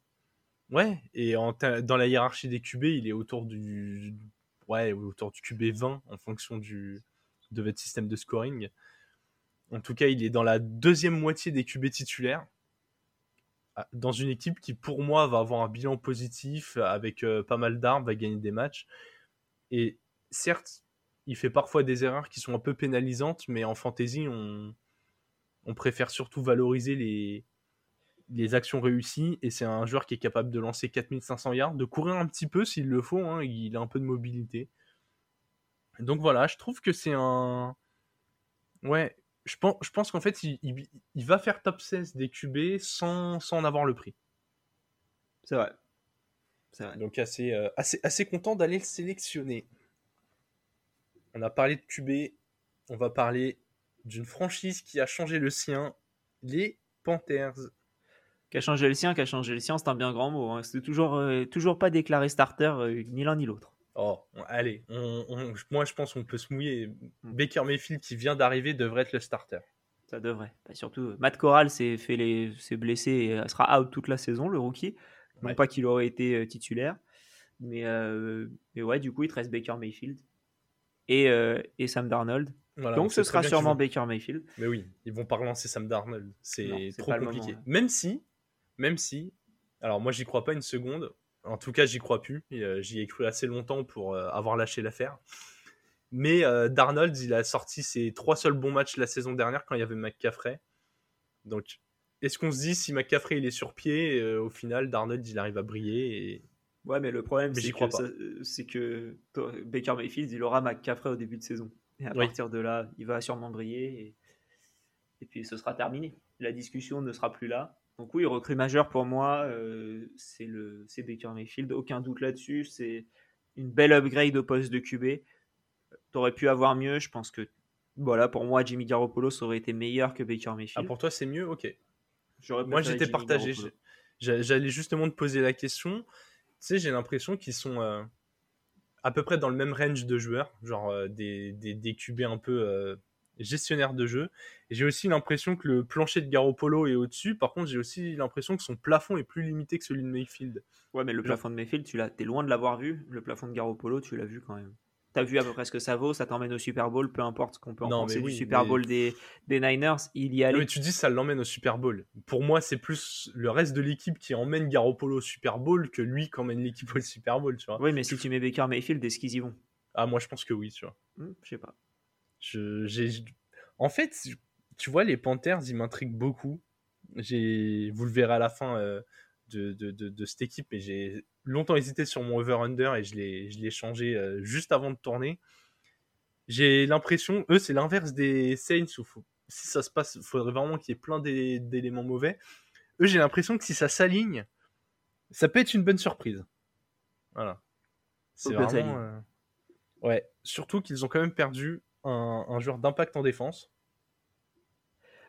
Ouais, et en dans la hiérarchie des QB, il est autour du ouais, autour du QB 20 en fonction du de votre système de scoring. En tout cas, il est dans la deuxième moitié des QB titulaires Ah, dans une équipe qui pour moi va avoir un bilan positif avec euh, pas mal d'armes, va gagner des matchs. Et certes, il fait parfois des erreurs qui sont un peu pénalisantes, mais en fantasy, on, on préfère surtout valoriser les, les actions réussies. Et c'est un joueur qui est capable de lancer 4500 yards, de courir un petit peu s'il le faut. hein, il a un peu de mobilité. Donc voilà, je trouve que c'est un. Ouais, je pense, je pense qu'en fait, il, il- il va faire top 16 des QB sans, sans en avoir le prix. C'est vrai. C'est vrai. Donc assez, euh, assez, assez content d'aller le sélectionner. On a parlé de QB, on va parler d'une franchise qui a changé le sien, les Panthers. Qui a changé le sien, qui a changé le sien, c'est un bien grand mot. hein. C'est toujours, euh, toujours pas déclaré starter, euh, ni l'un ni l'autre. Oh, allez, on- on- moi je pense qu'on peut se mouiller. Baker Mayfield qui vient d'arriver devrait être le starter. Ça devrait. Bah, surtout, euh, Matt Corral s'est les, blessé et sera out toute la saison, le rookie. Non Ouais. pas qu'il aurait été titulaire. Mais, euh, mais ouais, du coup, il te reste Baker Mayfield et, et Sam Darnold. Voilà, Donc ce sera sûrement vont- Baker Mayfield. Mais oui, ils vont pas relancer Sam Darnold. C'est trop compliqué. moment, hein. Même si, même si, alors moi j'y crois pas une seconde. En tout cas, j'y crois plus. Euh, J'y ai cru assez longtemps pour euh, avoir lâché l'affaire. Mais euh, Darnold, il a sorti ses trois seuls bons matchs la saison dernière quand il y avait McCaffrey. Donc, est-ce qu'on se dit si McCaffrey il est sur pied, euh, au final Darnold il arrive à briller et... Ouais, mais le problème, c'est que, c'est Baker Mayfield, il aura McCaffrey au début de saison. Et à Oui. partir de là, il va sûrement briller. Et, et puis ce sera terminé. La discussion ne sera plus là. Donc oui, recrue majeur pour moi, euh, c'est le c'est Baker Mayfield. Aucun doute là-dessus. C'est une belle upgrade au poste de QB. T'aurais pu avoir mieux. Je pense que voilà, pour moi, Jimmy Garoppolo ça aurait été meilleur que Baker Ah, Mayfield. pour toi c'est mieux? Ok. Moi, j'étais partagé. J'allais justement te poser la question. Tu sais, j'ai l'impression qu'ils sont euh, à peu près dans le même range de joueurs, genre euh, des, des, des QB un peu gestionnaires de jeu. J'ai aussi l'impression que le plancher de Garoppolo est au-dessus. Par contre, j'ai aussi l'impression que son plafond est plus limité que celui de Mayfield. Ouais, mais le Genre- plafond de Mayfield, tu l'as, t'es loin de l'avoir vu. Le plafond de Garoppolo, tu l'as vu quand même. T'as vu à peu près ce que ça vaut, ça t'emmène au Super Bowl, peu importe ce qu'on peut en Non, penser mais du oui, Super mais- Bowl des, des Niners, il y Ah, allait. mais tu dis ça l'emmène au Super Bowl. Pour moi, c'est plus le reste de l'équipe qui emmène Garoppolo au Super Bowl que lui qui emmène l'équipe au Super Bowl, tu vois. Oui, mais si tu mets Baker Mayfield, est-ce qu'ils y vont? Ah, moi, je pense que oui, tu vois. Hmm, Je sais pas. Je, j'ai- En fait, tu vois, les Panthers, ils m'intriguent beaucoup. J'ai... Vous le verrez à la fin euh, de, de, de, de cette équipe, mais j'ai longtemps hésité sur mon over-under et je l'ai, je l'ai changé euh, juste avant de tourner. J'ai l'impression, eux, c'est l'inverse des Saints où faut- si ça se passe, il faudrait vraiment qu'il y ait plein d'é- d'éléments mauvais. Eux, j'ai l'impression que si ça s'aligne, ça peut être une bonne surprise. Voilà. C'est vraiment. euh, Ouais, surtout qu'ils ont quand même perdu un, un joueur d'impact en défense.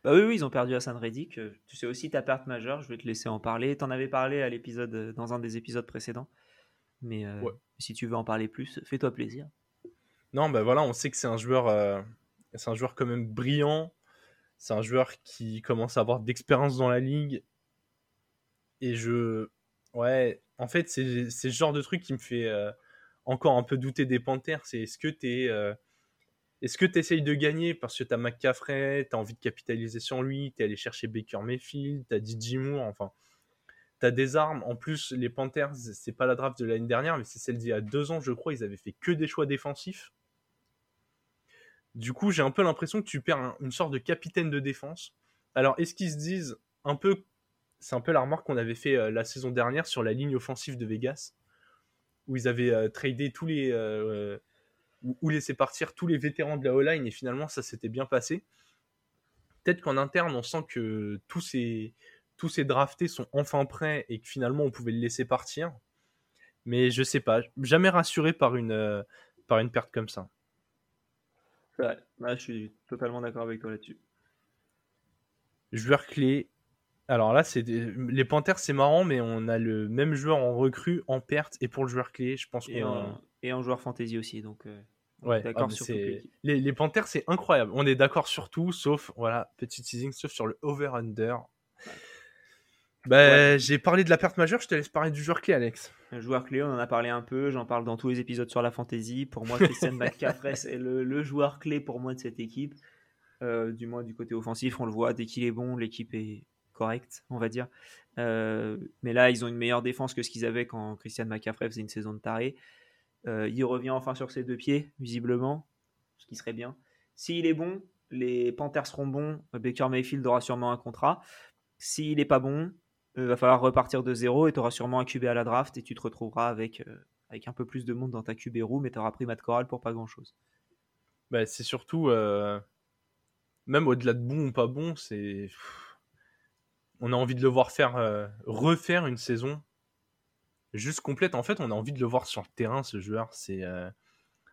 Bah oui, oui, ils ont perdu Hassan Reddick. Euh, Tu sais aussi ta perte majeure, je vais te laisser en parler. T'en avais parlé à l'épisode, euh, dans un des épisodes précédents. Mais euh, Ouais. si tu veux en parler plus, fais-toi plaisir. Non, bah voilà, on sait que c'est un joueur, euh, c'est un joueur quand même brillant. C'est un joueur qui commence à avoir d'expérience dans la ligue. Et je, ouais, en fait, c'est c'est ce genre de truc qui me fait euh, encore un peu douter des Panthers. C'est est-ce que t'es, est-ce que tu essayes de gagner parce que tu as McCaffrey, tu as envie de capitaliser sur lui, tu es allé chercher Baker Mayfield, tu as enfin, tu as des armes. En plus, les Panthers, c'est pas la draft de l'année dernière, mais c'est celle d'il y a deux ans, je crois, ils avaient fait que des choix défensifs. Du coup, j'ai un peu l'impression que tu perds une sorte de capitaine de défense. Alors, est-ce qu'ils se disent un peu. C'est un peu la remarque qu'on avait fait euh, la saison dernière sur la ligne offensive de Vegas, où ils avaient euh, tradé tous les. Euh, ou, laisser partir tous les vétérans de la O-line et finalement ça s'était bien passé. Peut-être qu'en interne on sent que tous ces, tous ces draftés sont enfin prêts et que finalement on pouvait le laisser partir. Mais je sais pas, jamais rassuré par une, euh, par une perte comme ça. Je suis totalement d'accord avec toi là-dessus. Joueur clé. Alors là, c'est les Panthers, c'est marrant, mais on a le même joueur en recrue, en perte et pour le joueur clé, je pense. Et, en, et en joueur fantasy aussi, donc. Euh, Ouais, d'accord ah, les, les, Panthers, c'est incroyable. On est d'accord sur tout, sauf, voilà, petit teasing, sauf sur le over-under. Bah, J'ai parlé de la perte majeure, je te laisse parler du joueur clé, Alex. Le joueur clé, on en a parlé un peu, j'en parle dans tous les épisodes sur la fantasy. Pour moi, Christian *laughs* McCaffrey, c'est le, joueur clé pour moi de cette équipe. Euh, du moins, du côté offensif, on le voit, dès qu'il est bon, l'équipe est correcte, on va dire. Euh, mais là, ils ont une meilleure défense que ce qu'ils avaient quand Christian McCaffrey faisait une saison de taré. Euh, il revient enfin sur ses deux pieds, visiblement, ce qui serait bien. S'il est bon, les Panthers seront bons. Baker Mayfield aura sûrement un contrat. S'il n'est pas bon, il euh, va falloir repartir de zéro et tu auras sûrement un QB à la draft et tu te retrouveras avec, euh, avec un peu plus de monde dans ta QB room mais tu auras pris Matt Corral pour pas grand chose. Bah, c'est surtout, même au-delà de bon ou pas bon, c'est. On a envie de le voir faire refaire une saison juste complète. En fait, on a envie de le voir sur le terrain, ce joueur. C'est euh,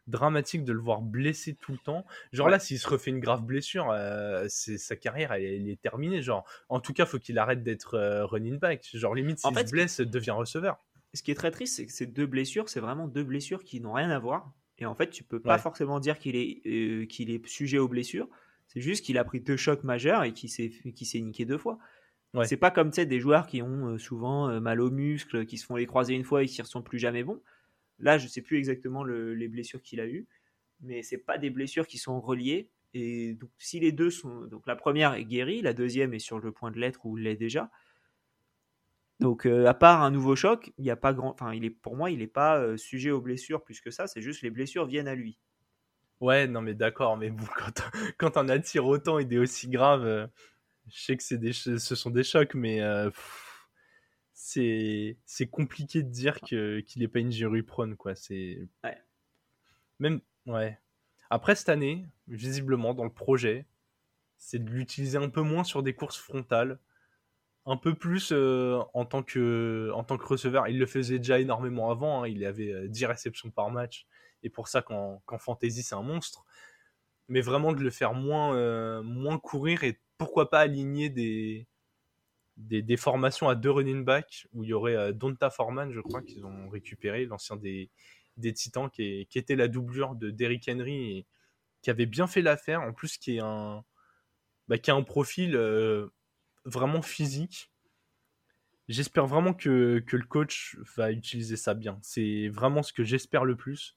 dramatique de le voir blessé tout le temps. Genre là, s'il se refait une grave blessure, euh, c'est sa carrière, elle, est terminée. Genre, en tout cas, faut qu'il arrête d'être euh, running back. Genre, limite, s'il se blesse, devient receveur. Ce qui est très triste, c'est que ces deux blessures, c'est vraiment deux blessures qui n'ont rien à voir. Et en fait, tu peux pas forcément dire qu'il est, qu'il est sujet aux blessures. C'est juste qu'il a pris deux chocs majeurs et qu'il s'est, s'est niqué deux fois. C'est pas comme des joueurs qui ont euh, souvent euh, mal aux muscles, qui se font les croiser une fois et qui ne sont plus jamais bons. Là, je sais plus exactement les blessures qu'il a eues, mais c'est pas des blessures qui sont reliées. Et donc, si les deux sont. Donc, la première est guérie, la deuxième est sur le point de l'être ou l'est déjà. Donc, euh, à part un nouveau choc, il n'y a pas grand. Enfin, il est, pour moi, il n'est pas sujet aux blessures plus que ça. C'est juste les blessures viennent à lui. Ouais, non, mais d'accord. Mais bon, *laughs* quand, quand on attire autant et des aussi graves, je sais que c'est des, ce sont des chocs, mais euh, c'est c'est compliqué de dire que qu'il n'est pas injury prone quoi. C'est même ouais. Après cette année, visiblement dans le projet, c'est de l'utiliser un peu moins sur des courses frontales, un peu plus euh, en tant que en tant que receveur. Il le faisait déjà énormément avant. Hein. Il avait 10 euh, réceptions par match, et pour ça qu'en fantasy c'est un monstre. Mais vraiment de le faire moins moins courir et pourquoi pas aligner des, des, formations à deux running back où il y aurait euh, Donta Foreman, je crois, qu'ils ont récupéré, l'ancien des, des Titans, qui, qui, était la doublure de Derrick Henry et qui avait bien fait l'affaire. En plus, qui est un, bah, qui a un profil euh, vraiment physique. J'espère vraiment que, que, le coach va utiliser ça bien. C'est vraiment ce que j'espère le plus.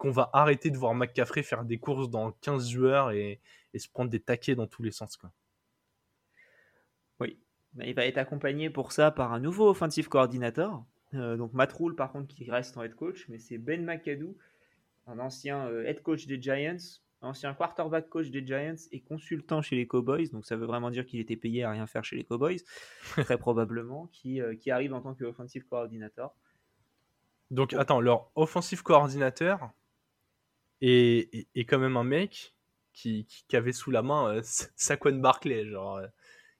Qu'on va arrêter de voir McCaffrey faire des courses dans 15 joueurs et, et se prendre des taquets dans tous les sens. Quoi. Oui, il va être accompagné pour ça par un nouveau offensive coordinator. Euh, donc Matt Rule, par contre, qui reste en head coach, mais c'est Ben McAdoo, un ancien euh, head coach des Giants, ancien quarterback coach des Giants et consultant chez les Cowboys. Donc ça veut vraiment dire qu'il était payé à rien faire chez les Cowboys, *laughs* très probablement, qui, euh, qui arrive en tant qu'offensive coordinator. Donc attends, leur offensive coordinateur est, est, quand même un mec qui, qui, avait sous la main *laughs* Saquon Barkley, genre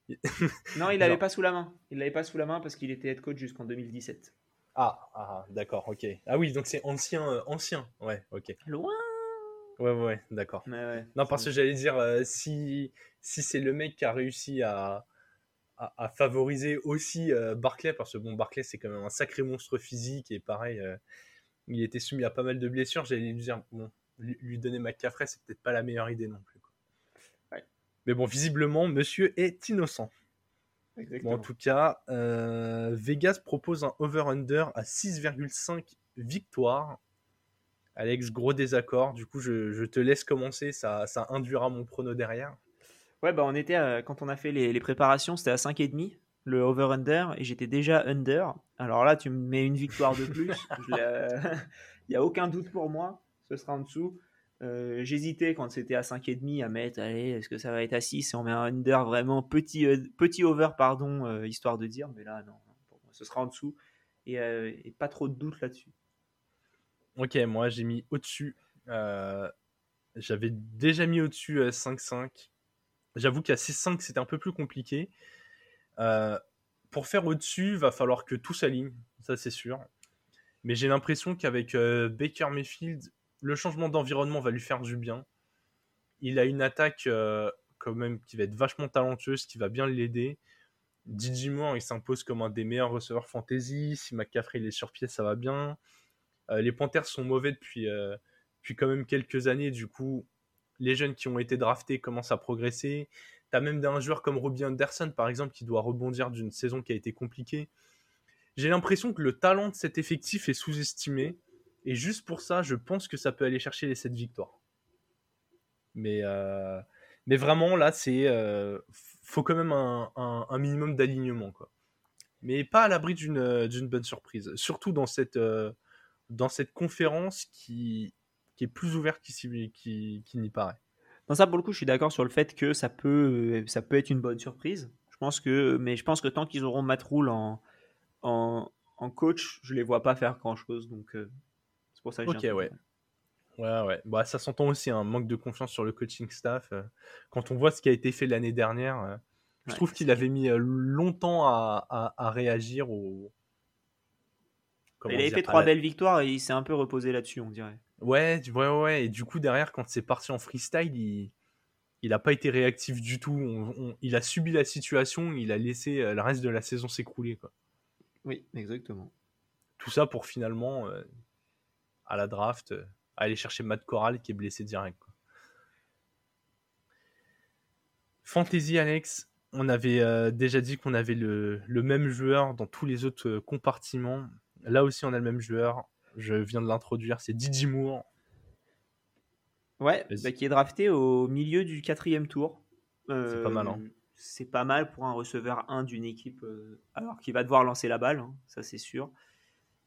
*laughs* non, il l'avait pas sous la main. Il l'avait pas sous la main parce qu'il était head coach jusqu'en 2017. Ah, ah d'accord, ok. Ah oui, donc c'est ancien, euh, ancien. Ouais, ok. Loin. Ouais, ouais, d'accord. non, parce que j'allais dire, euh, si, si c'est le mec qui a réussi à, à, favoriser aussi euh, Barclay, parce que bon, Barclay c'est quand même un sacré monstre physique et pareil, il était soumis à pas mal de blessures. J'allais lui dire, bon, lui, donner McCaffrey, c'est peut-être pas la meilleure idée non plus. Mais bon, visiblement, monsieur est innocent. en tout cas, euh, Vegas propose un over-under à 6,5 victoires. Alex, gros désaccord. Du coup, je, te laisse commencer. Ça, ça induira mon prono derrière. Ouais, bah on était quand on a fait les, préparations, c'était à 5,5 le over-under et j'étais déjà under. Alors là, tu me mets une victoire de plus. *laughs* Il *laughs* n'y a aucun doute pour moi. Ce sera en dessous. Euh, j'hésitais quand c'était à 5,5 à mettre, allez, est-ce que ça va être à 6 et on met un under vraiment petit, euh, petit over, pardon, euh, histoire de dire, mais là, non, ce sera en dessous et, et pas trop de doute là-dessus. Ok, moi j'ai mis au-dessus. J'avais déjà mis au-dessus 5,5. J'avoue qu'à 6,5 c'était un peu plus compliqué. pour faire au-dessus, va falloir que tout s'aligne, ça c'est sûr. Mais j'ai l'impression qu'avec Baker Mayfield, le changement d'environnement va lui faire du bien. Il a une attaque euh, quand même qui va être vachement talentueuse, qui va bien l'aider. Moore, il s'impose comme un des meilleurs receveurs fantasy. Si McCaffrey il est sur pied, ça va bien. Euh, les Panthers sont mauvais depuis, euh, depuis quand même quelques années. Du coup, les jeunes qui ont été draftés commencent à progresser. Tu même un joueur comme Robbie Anderson, par exemple, qui doit rebondir d'une saison qui a été compliquée. J'ai l'impression que le talent de cet effectif est sous-estimé. Et juste pour ça, je pense que ça peut aller chercher les 7 victoires. Mais, euh, mais vraiment, là, c'est euh, faut quand même un, minimum d'alignement. Mais pas à l'abri d'une, d'une bonne surprise. Surtout dans cette, euh, dans cette conférence qui, qui est plus ouverte qu'il, qui, n'y paraît. Dans ça, pour le coup, je suis d'accord sur le fait que ça peut, ça peut être une bonne surprise. Je pense que, mais je pense que tant qu'ils auront Matt Rule en, en, en coach, je les vois pas faire grand chose. Pour ça Ok, ouais. Ouais, ouais. Bah, ça s'entend aussi un manque de confiance sur le coaching staff. Euh. Quand on voit ce qui a été fait l'année dernière, euh, je trouve qu'il avait mis euh, longtemps à, à, réagir au. il avait fait trois belles victoires et il s'est un peu reposé là-dessus, on dirait. Ouais, ouais, ouais. Et du coup, derrière, quand c'est parti en freestyle, il il n'a pas été réactif du tout. il a subi la situation, il a laissé le reste de la saison s'écrouler. Quoi. Oui, exactement. Tout ça pour finalement à la draft, euh, aller chercher Matt Corral qui est blessé direct. Fantasy, Alex, on avait euh, déjà dit qu'on avait le, même joueur dans tous les autres euh, compartiments. Là aussi, on a le même joueur. Je viens de l'introduire, c'est Didi Moore. Ouais, bah, qui est drafté au milieu du quatrième tour. c'est pas mal. Hein. C'est pas mal pour un receveur 1 d'une équipe, alors qu'il va devoir lancer la balle, hein, ça c'est sûr.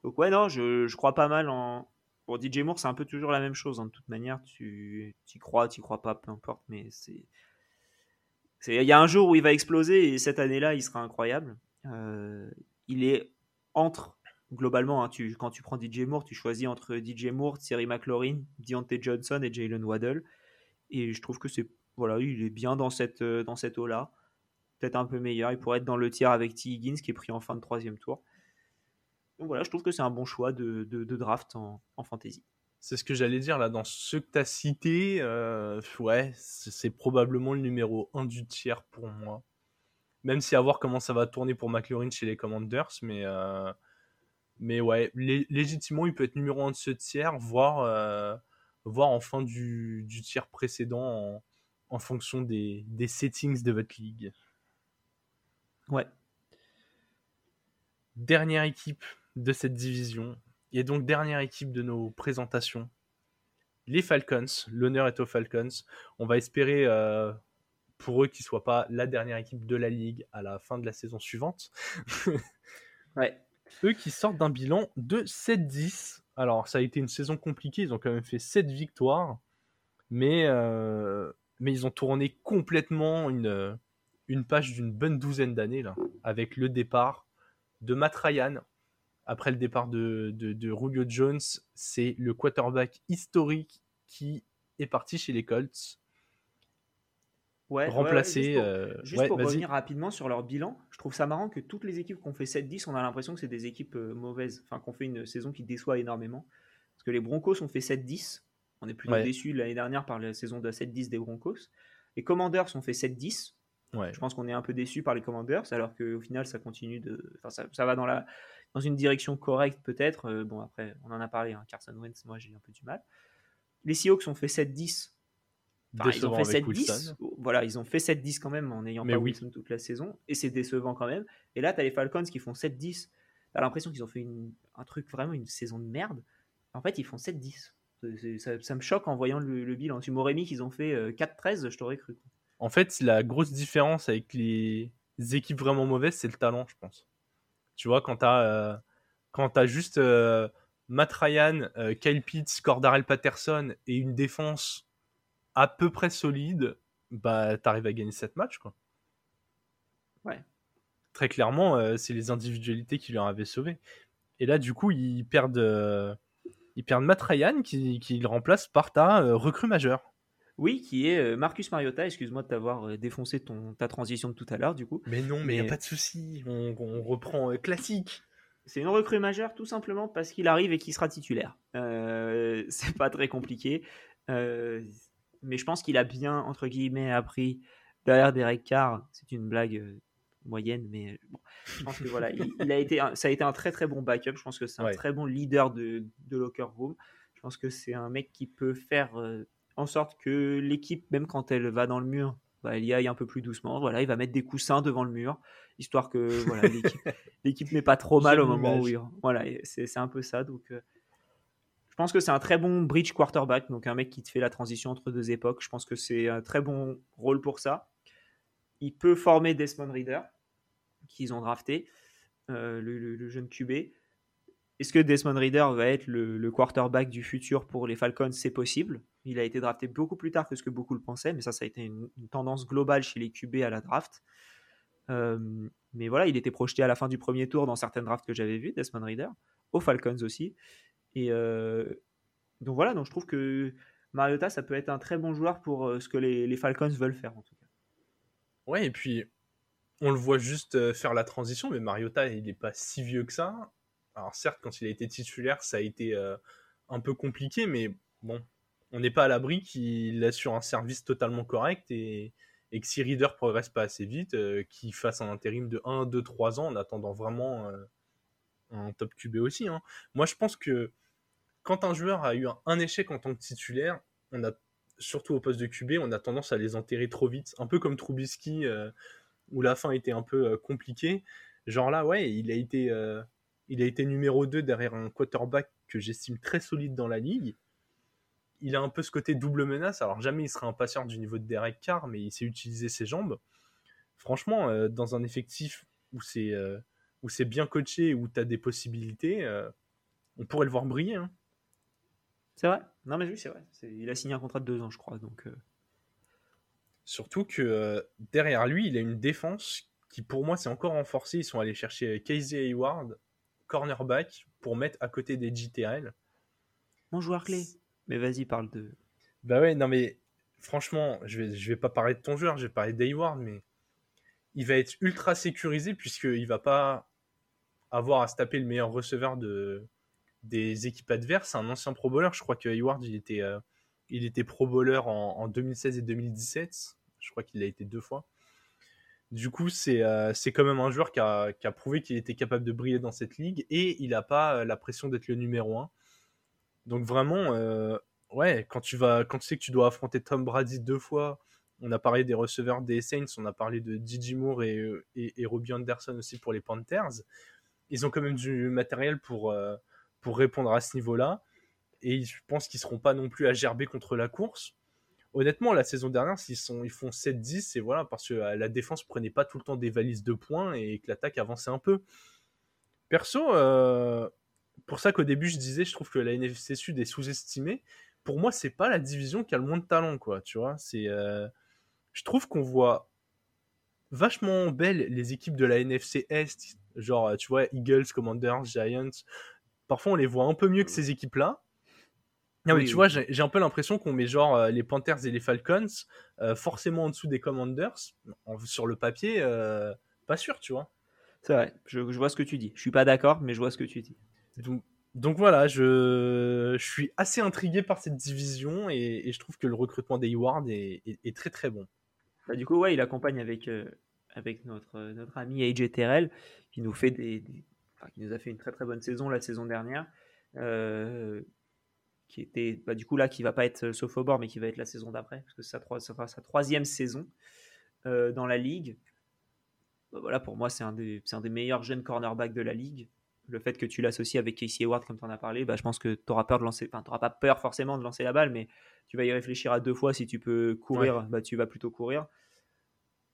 Donc ouais, non, je, je crois pas mal en, pour DJ Moore, c'est un peu toujours la même chose. Hein. De toute manière, tu y crois, tu crois pas, peu importe. Mais c'est. Il y a un jour où il va exploser et cette année-là, il sera incroyable. Euh, il est entre, globalement, hein, tu, quand tu prends DJ Moore, tu choisis entre DJ Moore, Thierry McLaurin, Deontay Johnson et Jalen Waddell. Et je trouve que c'est. Voilà, il est bien dans cette, dans cette eau-là. Peut-être un peu meilleur. Il pourrait être dans le tiers avec T. Higgins qui est pris en fin de troisième tour. Donc voilà, je trouve que c'est un bon choix de, draft en, fantasy. C'est ce que j'allais dire là, dans ceux que tu as cités, euh, ouais, c'est probablement le numéro 1 du tiers pour moi. Même si à voir comment ça va tourner pour McLaurin chez les Commanders, mais, euh, mais ouais, légitimement, il peut être numéro 1 de ce tiers, voire, euh, voire en fin du, tiers précédent en, fonction des, des settings de votre ligue. Ouais. Dernière équipe de cette division. Et donc, dernière équipe de nos présentations, les Falcons. L'honneur est aux Falcons. On va espérer euh, pour eux qu'ils ne soient pas la dernière équipe de la ligue à la fin de la saison suivante. *laughs* ouais. Eux qui sortent d'un bilan de 7-10. Alors, ça a été une saison compliquée. Ils ont quand même fait 7 victoires. Mais, euh, mais ils ont tourné complètement une, une page d'une bonne douzaine d'années, là, avec le départ de Matt Ryan après le départ de, de, Julio Jones, c'est le quarterback historique qui est parti chez les Colts. Ouais, remplacé. juste pour, euh, revenir rapidement sur leur bilan, je trouve ça marrant que toutes les équipes qui ont fait 7-10, on a l'impression que c'est des équipes euh, mauvaises, enfin qu'on fait une saison qui déçoit énormément. Parce que les Broncos ont fait 7-10, on est plutôt déçus l'année dernière par la saison de 7-10 des Broncos. Les Commanders ont fait 7-10, je pense qu'on est un peu déçu par les Commanders, alors qu'au final, ça continue de. Enfin, ça, ça, va dans, la, dans une direction correcte, peut-être. Euh, bon, après, on en a parlé, hein, Carson Wentz, moi, j'ai un peu du mal. Les Seahawks ont fait 7-10. ils ont fait 7-10. Voilà, ils ont fait 7-10 quand même en n'ayant pas Wilson toute la saison. Et c'est décevant quand même. Et là, tu as les Falcons qui font 7-10. Tu as l'impression qu'ils ont fait un truc, vraiment une saison de merde. En fait, ils font 7-10. Ça, me choque en voyant le, bilan. Tu m'aurais mis qu'ils ont fait 4-13, je t'aurais cru. En fait, la grosse différence avec les équipes vraiment mauvaises, c'est le talent, je pense. Tu vois, quand tu as, as, juste Matt Ryan, Kyle Pitts, Cordarel Patterson et une défense à peu près solide, bah, tu arrives à gagner 7 matchs. Quoi. Ouais. Très clairement, c'est les individualités qui leur avaient sauvé. Et là, du coup, ils perdent, euh, ils perdent Matt Ryan qui, qui le remplace par ta euh, recrue majeure. Oui, qui est euh, Marcus Mariota. Excuse-moi de t'avoir défoncé ton, ta transition de tout à l'heure, du coup. Mais non, mais il n'y a pas de souci. On, reprend classique. C'est une recrue majeure tout simplement parce qu'il arrive et qu'il sera titulaire. *laughs* c'est pas très compliqué. mais je pense qu'il a bien, entre guillemets, appris derrière Derek Carr. C'est une blague moyenne, mais bon, je pense que voilà, il, a été, ça a été un très très bon backup. Je pense que c'est un très bon leader de, de, locker room. Je pense que c'est un mec qui peut faire euh, en sorte que l'équipe, même quand elle va dans le mur, bah, elle y aille un peu plus doucement. Voilà, il va mettre des coussins devant le mur, histoire que voilà, *laughs* l'équipe n'est pas trop mal au moment où il. Voilà, c'est un peu ça. Donc, euh, je pense que c'est un très bon bridge quarterback, donc un mec qui te fait la transition entre deux époques. Je pense que c'est un très bon rôle pour ça. Il peut former Desmond Reader qu'ils ont drafté, euh, le, jeune QB. Est-ce que Desmond Reader va être le, quarterback du futur pour les Falcons? C'est possible. Il a été drafté beaucoup plus tard que ce que beaucoup le pensaient, mais ça, ça a été une, tendance globale chez les QB à la draft. Euh, mais voilà, il était projeté à la fin du premier tour dans certaines drafts que j'avais vues, Desmond Reader, aux Falcons aussi. Et euh, donc voilà, donc je trouve que Mariota, ça peut être un très bon joueur pour ce que les, Falcons veulent faire en tout cas. Ouais, et puis on le voit juste euh, faire la transition, mais Mariota, il n'est pas si vieux que ça. Alors certes, quand il a été titulaire, ça a été euh, un peu compliqué, mais bon, on n'est pas à l'abri qu'il assure un service totalement correct et, que si Reader progresse pas assez vite, euh, qu'il fasse un intérim de 1, 2, 3 ans en attendant vraiment un top QB aussi. Hein. Moi, je pense que quand un joueur a eu un, échec en tant que titulaire, on a surtout au poste de QB, on a tendance à les enterrer trop vite, un peu comme Trubisky où la fin était un peu euh, compliquée. Genre là, ouais, il a été, euh, il a été numéro 2 derrière un quarterback que j'estime très solide dans la ligue. Il a un peu ce côté double menace. Alors jamais il sera un passeur du niveau de Derek Carr, mais il sait utiliser ses jambes. Franchement, euh, dans un effectif où c'est où c'est bien coaché, où tu as des possibilités, on pourrait le voir briller. Hein. C'est vrai? Non mais oui, c'est vrai. Il a signé un contrat de deux ans, je crois. Donc Surtout que euh, derrière lui, il a une défense qui, pour moi, s'est encore renforcée. Ils sont allés chercher Casey Hayward, cornerback, pour mettre à côté des JTL. Mon joueur clé. Mais vas-y, parle de. Bah ouais, non mais franchement, je vais, je vais pas parler de ton joueur, je vais parler d'Hayward, mais il va être ultra sécurisé puisqu'il va pas avoir à se taper le meilleur receveur de, des équipes adverses. Un ancien pro bowler, je crois que Hayward, il était. Euh, il était pro bowler en, 2016 et 2017. Je crois qu'il a été deux fois. Du coup, c'est euh, quand même un joueur qui a, prouvé qu'il était capable de briller dans cette ligue et il n'a pas euh, la pression d'être le numéro 1. Donc vraiment, euh, ouais, quand tu, vas, quand tu sais que tu dois affronter Tom Brady deux fois, on a parlé des receveurs des Saints, on a parlé de Gigi Moore et, et, Robbie Anderson aussi pour les Panthers. Ils ont quand même du matériel pour, pour répondre à ce niveau-là et je pense qu'ils seront pas non plus à gerber contre la course. Honnêtement, la saison dernière, s'ils sont, ils font 7-10, c'est voilà, parce que euh, la défense prenait pas tout le temps des valises de points et que l'attaque avançait un peu. Perso, euh, pour ça qu'au début je disais, je trouve que la NFC Sud est sous-estimée. Pour moi, c'est pas la division qui a le moins de talent, quoi. Tu vois, c'est, euh, je trouve qu'on voit vachement belles les équipes de la NFC Est, genre, tu vois, Eagles, Commanders, Giants. Parfois, on les voit un peu mieux que ces équipes-là. Non, mais tu vois, j'ai un peu l'impression qu'on met genre euh, les Panthers et les Falcons euh, forcément en dessous des Commanders. sur le papier, euh, pas sûr, tu vois. C'est vrai, je, vois ce que tu dis. Je suis pas d'accord, mais je vois ce que tu dis. Donc, donc voilà, je, je, suis assez intrigué par cette division et, je trouve que le recrutement des est, est, très très bon. Bah, du coup, ouais, il accompagne avec, avec notre, notre ami AJ Terrell qui nous, fait des, enfin, qui nous a fait une très très bonne saison la saison dernière. Euh, qui était bah, du coup là qui va pas être sauf au bord mais qui va être la saison d'après parce que ça, sera sa troisième saison euh, dans la ligue bah, voilà pour moi c'est un, des, un des meilleurs jeunes cornerbacks de la ligue le fait que tu l'associes avec Casey Hayward, comme tu en as parlé, bah, je pense que tu auras peur de lancer, enfin, tu pas peur forcément de lancer la balle, mais tu vas y réfléchir à deux fois. Si tu peux courir, bah, tu vas plutôt courir.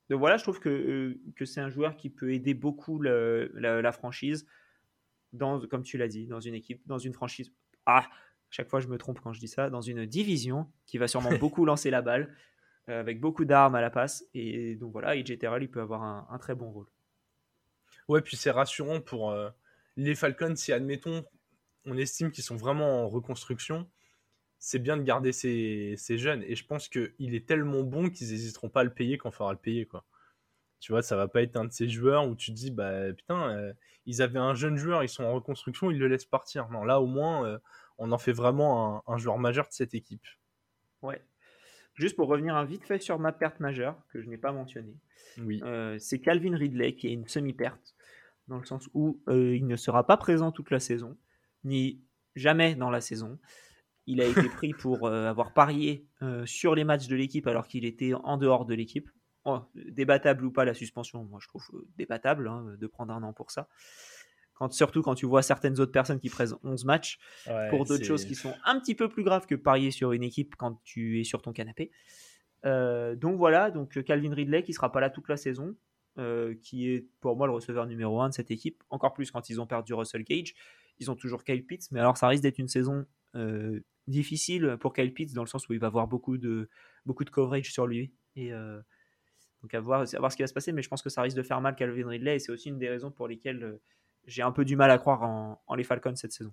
Donc voilà, je trouve que, euh, que c'est un joueur qui peut aider beaucoup la, franchise, dans, comme tu l'as dit, dans une équipe, dans une franchise. Ah, chaque fois je me trompe quand je dis ça, dans une division qui va sûrement *laughs* beaucoup lancer la balle, euh, avec beaucoup d'armes à la passe. Et donc voilà, EJ Terrell, il peut avoir un, très bon rôle. Ouais, puis c'est rassurant pour euh, les Falcons si, admettons, on estime qu'ils sont vraiment en reconstruction c'est bien de garder ces, jeunes. Et je pense qu'il est tellement bon qu'ils n'hésiteront pas à le payer quand il faudra le payer. Quoi. Tu vois, ça va pas être un de ces joueurs où tu te dis, bah putain, euh, ils avaient un jeune joueur, ils sont en reconstruction, ils le laissent partir. Non, là au moins, on en fait vraiment un, joueur majeur de cette équipe. Ouais. Juste pour revenir un vite fait sur ma perte majeure, que je n'ai pas mentionné. Oui. Euh, c'est Calvin Ridley qui est une semi-perte, dans le sens où il ne sera pas présent toute la saison, ni jamais dans la saison. Il a été pris *laughs* pour euh, avoir parié euh, sur les matchs de l'équipe alors qu'il était en dehors de l'équipe. Oh, débattable ou pas la suspension, moi je trouve euh, débattable hein, de prendre un an pour ça. Quand, surtout quand tu vois certaines autres personnes qui prennent 11 matchs pour d'autres choses qui sont un petit peu plus graves que parier sur une équipe quand tu es sur ton canapé. donc voilà, donc Calvin Ridley qui sera pas là toute la saison, qui est pour moi le receveur numéro 1 de cette équipe, encore plus quand ils ont perdu Russell Gage. Ils ont toujours Kyle Pitts, mais alors ça risque d'être une saison difficile pour Kyle Pitts dans le sens où il va avoir beaucoup de, beaucoup de coverage sur lui. Et euh, donc à voir, à voir, ce qui va se passer, mais je pense que ça risque de faire mal Calvin Ridley et c'est aussi une des raisons pour lesquelles euh, j'ai un peu du mal à croire en, les Falcons cette saison.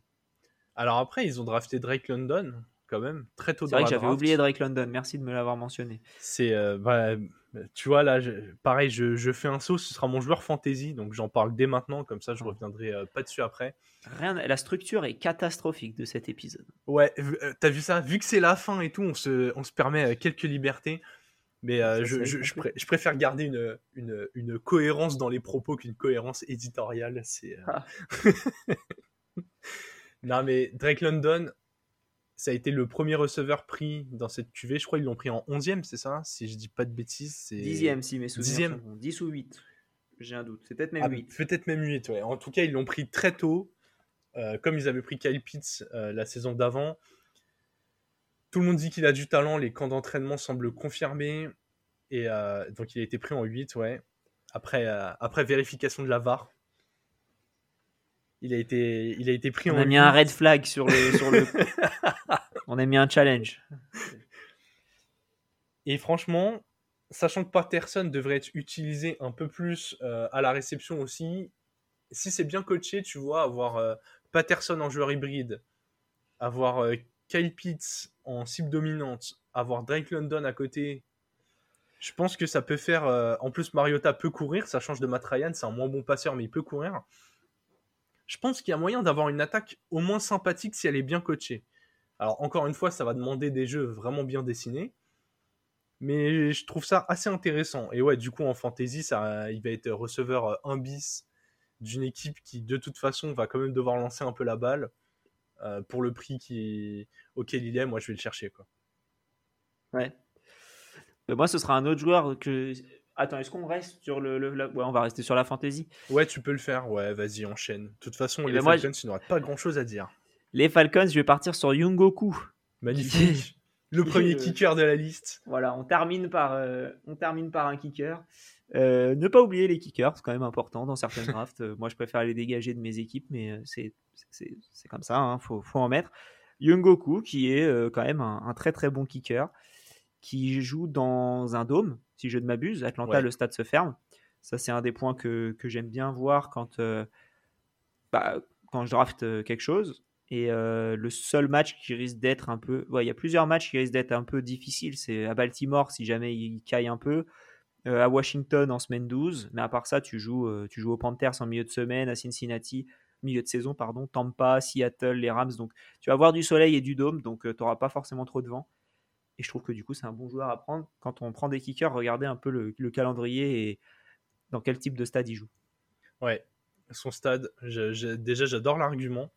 Alors après, ils ont drafté Drake London quand même très tôt. C'est vrai que j'avais oublié Drake London. Merci de me l'avoir mentionné. C'est euh, bah, tu vois là, pareil, je, fais un saut. Ce sera mon joueur fantasy, donc j'en parle dès maintenant, comme ça je reviendrai pas dessus après. Rien, la structure est catastrophique de cet épisode. Ouais, euh, t'as vu ça? Vu que c'est la fin et tout, on se, on se permet euh, quelques libertés. Mais euh, je, je, préfère garder une, une, une, cohérence dans les propos qu'une cohérence éditoriale. C'est. Ah. *laughs* non, mais Drake London, ça a été le premier receveur pris dans cette QV. Je crois qu'ils l'ont pris en 11e, c'est ça Si je dis pas de bêtises. c'est 10e, si mes souvenirs 10 ou 8. J'ai un doute. C'est peut-être même 8. Ah, peut-être même 8, ouais. En tout cas, ils l'ont pris très tôt. Euh, comme ils avaient pris Kyle Pitts euh, la saison d'avant. Tout le monde dit qu'il a du talent, les camps d'entraînement semblent confirmer. Et euh, donc il a été pris en 8, ouais. Après, après vérification de la VAR. Il a été, il a été pris On en. On a mis un red flag sur le. Sur le... *laughs* On a mis un challenge. Et franchement, sachant que Patterson devrait être utilisé un peu plus à la réception aussi, si c'est bien coaché, tu vois, avoir Patterson en joueur hybride, avoir euh, Kyle Pitts en cible dominante, avoir Drake London à côté, je pense que ça peut faire. Euh, en plus, Mariota peut courir, ça change de Matt Ryan, c'est un moins bon passeur, mais il peut courir. Je pense qu'il y a moyen d'avoir une attaque au moins sympathique si elle est bien coachée. Alors, encore une fois, ça va demander des jeux vraiment bien dessinés. Mais je trouve ça assez intéressant. Et ouais, du coup, en fantasy, ça, il va être receveur 1 euh, bis d'une équipe qui de toute façon va quand même devoir lancer un peu la balle euh, pour le prix qui auquel il est, moi je vais le chercher quoi. Ouais. Mais moi ce sera un autre joueur que Attends, est-ce qu'on reste sur le, Ouais, on va rester sur la fantasy. Ouais, tu peux le faire. Ouais, vas-y, enchaîne. De toute façon, eh les ben Falcons, tu n'auras pas grand-chose à dire. Les Falcons, je vais partir sur Yungoku. Magnifique. *laughs* le premier kicker de la liste. Voilà, on termine par, euh, on termine par un kicker. Euh, ne pas oublier les kickers, c'est quand même important dans certaines *laughs* drafts. Euh, moi, je préfère les dégager de mes équipes, mais euh, c'est comme ça, il hein, faut, faut, en mettre. Yungoku, qui est quand même un, très très bon kicker, qui joue dans un dôme, si je ne m'abuse. Atlanta, le stade se ferme. Ça, c'est un des points que, que j'aime bien voir quand, bah, quand je draft quelque chose. Et le seul match qui risque d'être un peu. Il y a plusieurs matchs qui risquent d'être un peu difficiles. C'est à Baltimore, si jamais il caille un peu. Euh, à Washington en semaine 12. Mais à part ça, tu joues, euh, tu joues aux Panthers en milieu de semaine, à Cincinnati, milieu de saison, pardon, Tampa, Seattle, les Rams. Donc tu vas avoir du soleil et du dôme, donc euh, tu n'auras pas forcément trop de vent. Et je trouve que du coup, c'est un bon joueur à prendre. Quand on prend des kickers, regardez un peu le, calendrier et dans quel type de stade il joue. Ouais, son stade, déjà j'adore l'argument.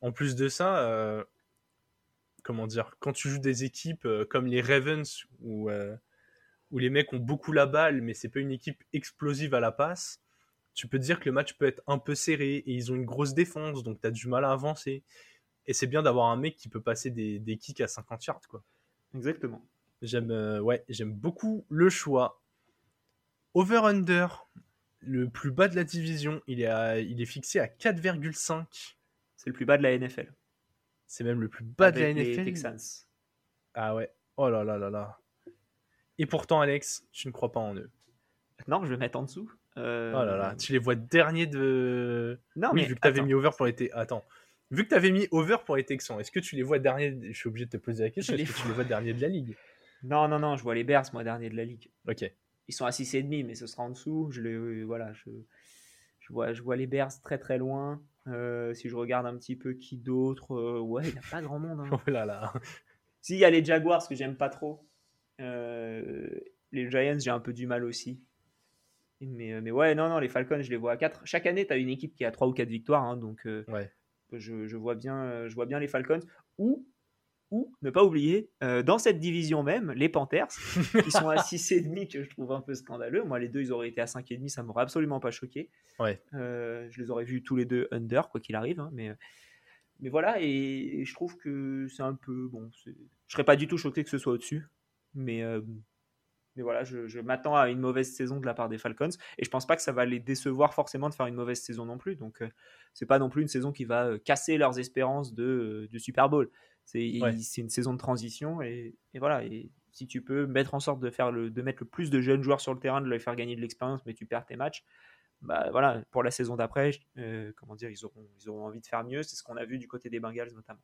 En plus de ça, comment dire, quand tu joues des équipes comme les Ravens ou où les mecs ont beaucoup la balle, mais c'est pas une équipe explosive à la passe, tu peux te dire que le match peut être un peu serré et ils ont une grosse défense, donc tu as du mal à avancer. Et c'est bien d'avoir un mec qui peut passer des, des kicks à 50 yards. Quoi. Exactement. J'aime euh, ouais, j'aime beaucoup le choix. Over-under, le plus bas de la division, il est, il est fixé à 4,5. C'est le plus bas de la NFL. C'est même le plus bas de la NFL. Les Texans. Ah ouais. Oh là là là là. Et pourtant, Alex, tu ne crois pas en eux. Non, je vais mettre en dessous. Euh, oh là là, tu les vois derniers de. Non, oui, mais vu que tu avais mis over pour les. Attends. Vu que tu avais mis over pour les Texans, est-ce que tu les vois derniers Je suis obligé de te poser la question. Est-ce que tu les vois derniers de la ligue? Non, non, non, je vois les Bears, moi, derniers de la ligue. Ok. Ils sont à 6,5, mais ce sera en dessous. Je, les, euh, voilà, je, je, vois, je vois les Bears très très loin. Euh, si je regarde un petit peu qui d'autre, ouais, il n'y a pas grand monde. Hein. *laughs* Oh là là. Si, il y a les Jaguars que j'aime pas trop. Les Giants, j'ai un peu du mal aussi. Mais, mais ouais, non, non, les Falcons, je les vois à 4. Chaque année, tu as une équipe qui a 3 ou 4 victoires. Hein, donc, ouais je, vois bien, je vois bien les Falcons. Ou, ou ne pas oublier, euh, dans cette division même, les Panthers, qui sont à *laughs* 6,5 que je trouve un peu scandaleux. Moi, les deux, ils auraient été à 5,5, ça m'aurait absolument pas choqué. Ouais. Euh, je les aurais vus tous les deux under, quoi qu'il arrive. Hein, mais, mais voilà, et, je trouve que c'est un peu. Bon, je serais pas du tout choqué que ce soit au-dessus. Mais, euh, mais voilà, je, m'attends à une mauvaise saison de la part des Falcons et je pense pas que ça va les décevoir forcément de faire une mauvaise saison non plus. Donc, euh, c'est pas non plus une saison qui va euh, casser leurs espérances de, euh, Super Bowl. C'est une saison de transition et, voilà. Et si tu peux mettre en sorte de, faire le, de mettre le plus de jeunes joueurs sur le terrain, de leur faire gagner de l'expérience, mais tu perds tes matchs, bah voilà, pour la saison d'après, comment dire, ils auront, ils auront envie de faire mieux. C'est ce qu'on a vu du côté des Bengals notamment.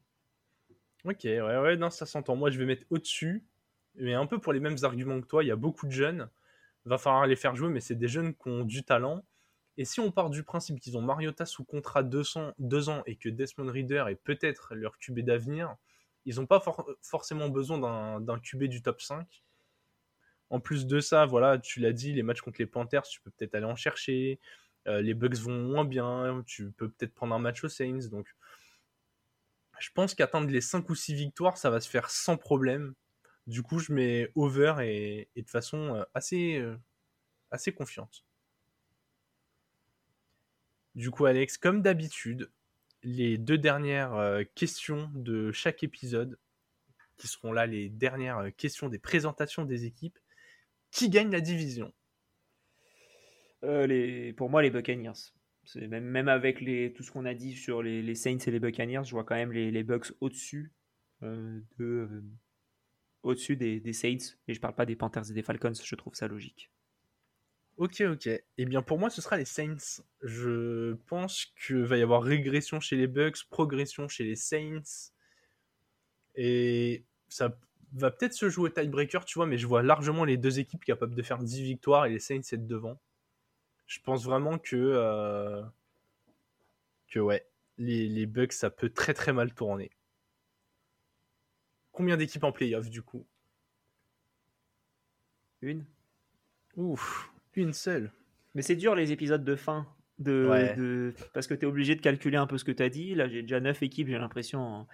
Ok, ouais, ouais, non, ça s'entend. Moi, je vais mettre au-dessus mais un peu pour les mêmes arguments que toi, il y a beaucoup de jeunes. Va falloir les faire jouer, mais c'est des jeunes qui ont du talent. Et si on part du principe qu'ils ont Mariota sous contrat 200, 2 ans et que Desmond Reader est peut-être leur QB d'avenir, ils n'ont pas forcément besoin d'un QB du top 5. En plus de ça, voilà, tu l'as dit, les matchs contre les Panthers, tu peux peut-être aller en chercher. Euh, les Bucks vont moins bien, tu peux peut-être prendre un match aux Saints. Donc, je pense qu'atteindre les 5 ou 6 victoires, ça va se faire sans problème. Du coup, je mets over et, de façon euh, assez, euh, assez confiante. Du coup, Alex, comme d'habitude, les deux dernières euh, questions de chaque épisode, qui seront là les dernières questions des présentations des équipes, qui gagne la division? Pour moi, les Buccaneers. Même, avec tout ce qu'on a dit sur les, Saints et les Buccaneers, je vois quand même les, les Bucks au-dessus de, au-dessus des, Saints. Et je parle pas des Panthers et des Falcons, je trouve ça logique. Ok, ok. Eh bien, pour moi, ce sera les Saints. Je pense qu'il va y avoir régression chez les Bucks, progression chez les Saints. Et ça va peut-être se jouer tiebreaker, tu vois, mais je vois largement les deux équipes capables de faire 10 victoires et les Saints être devant. Je pense vraiment que. Euh, que ouais, les, les Bucks, ça peut très très mal tourner. Combien d'équipes en playoff du coup? Une Ouf, une seule. Mais c'est dur les épisodes de fin. De, Parce que tu es obligé de calculer un peu ce que tu as dit. Là, j'ai déjà 9 équipes, j'ai l'impression, en,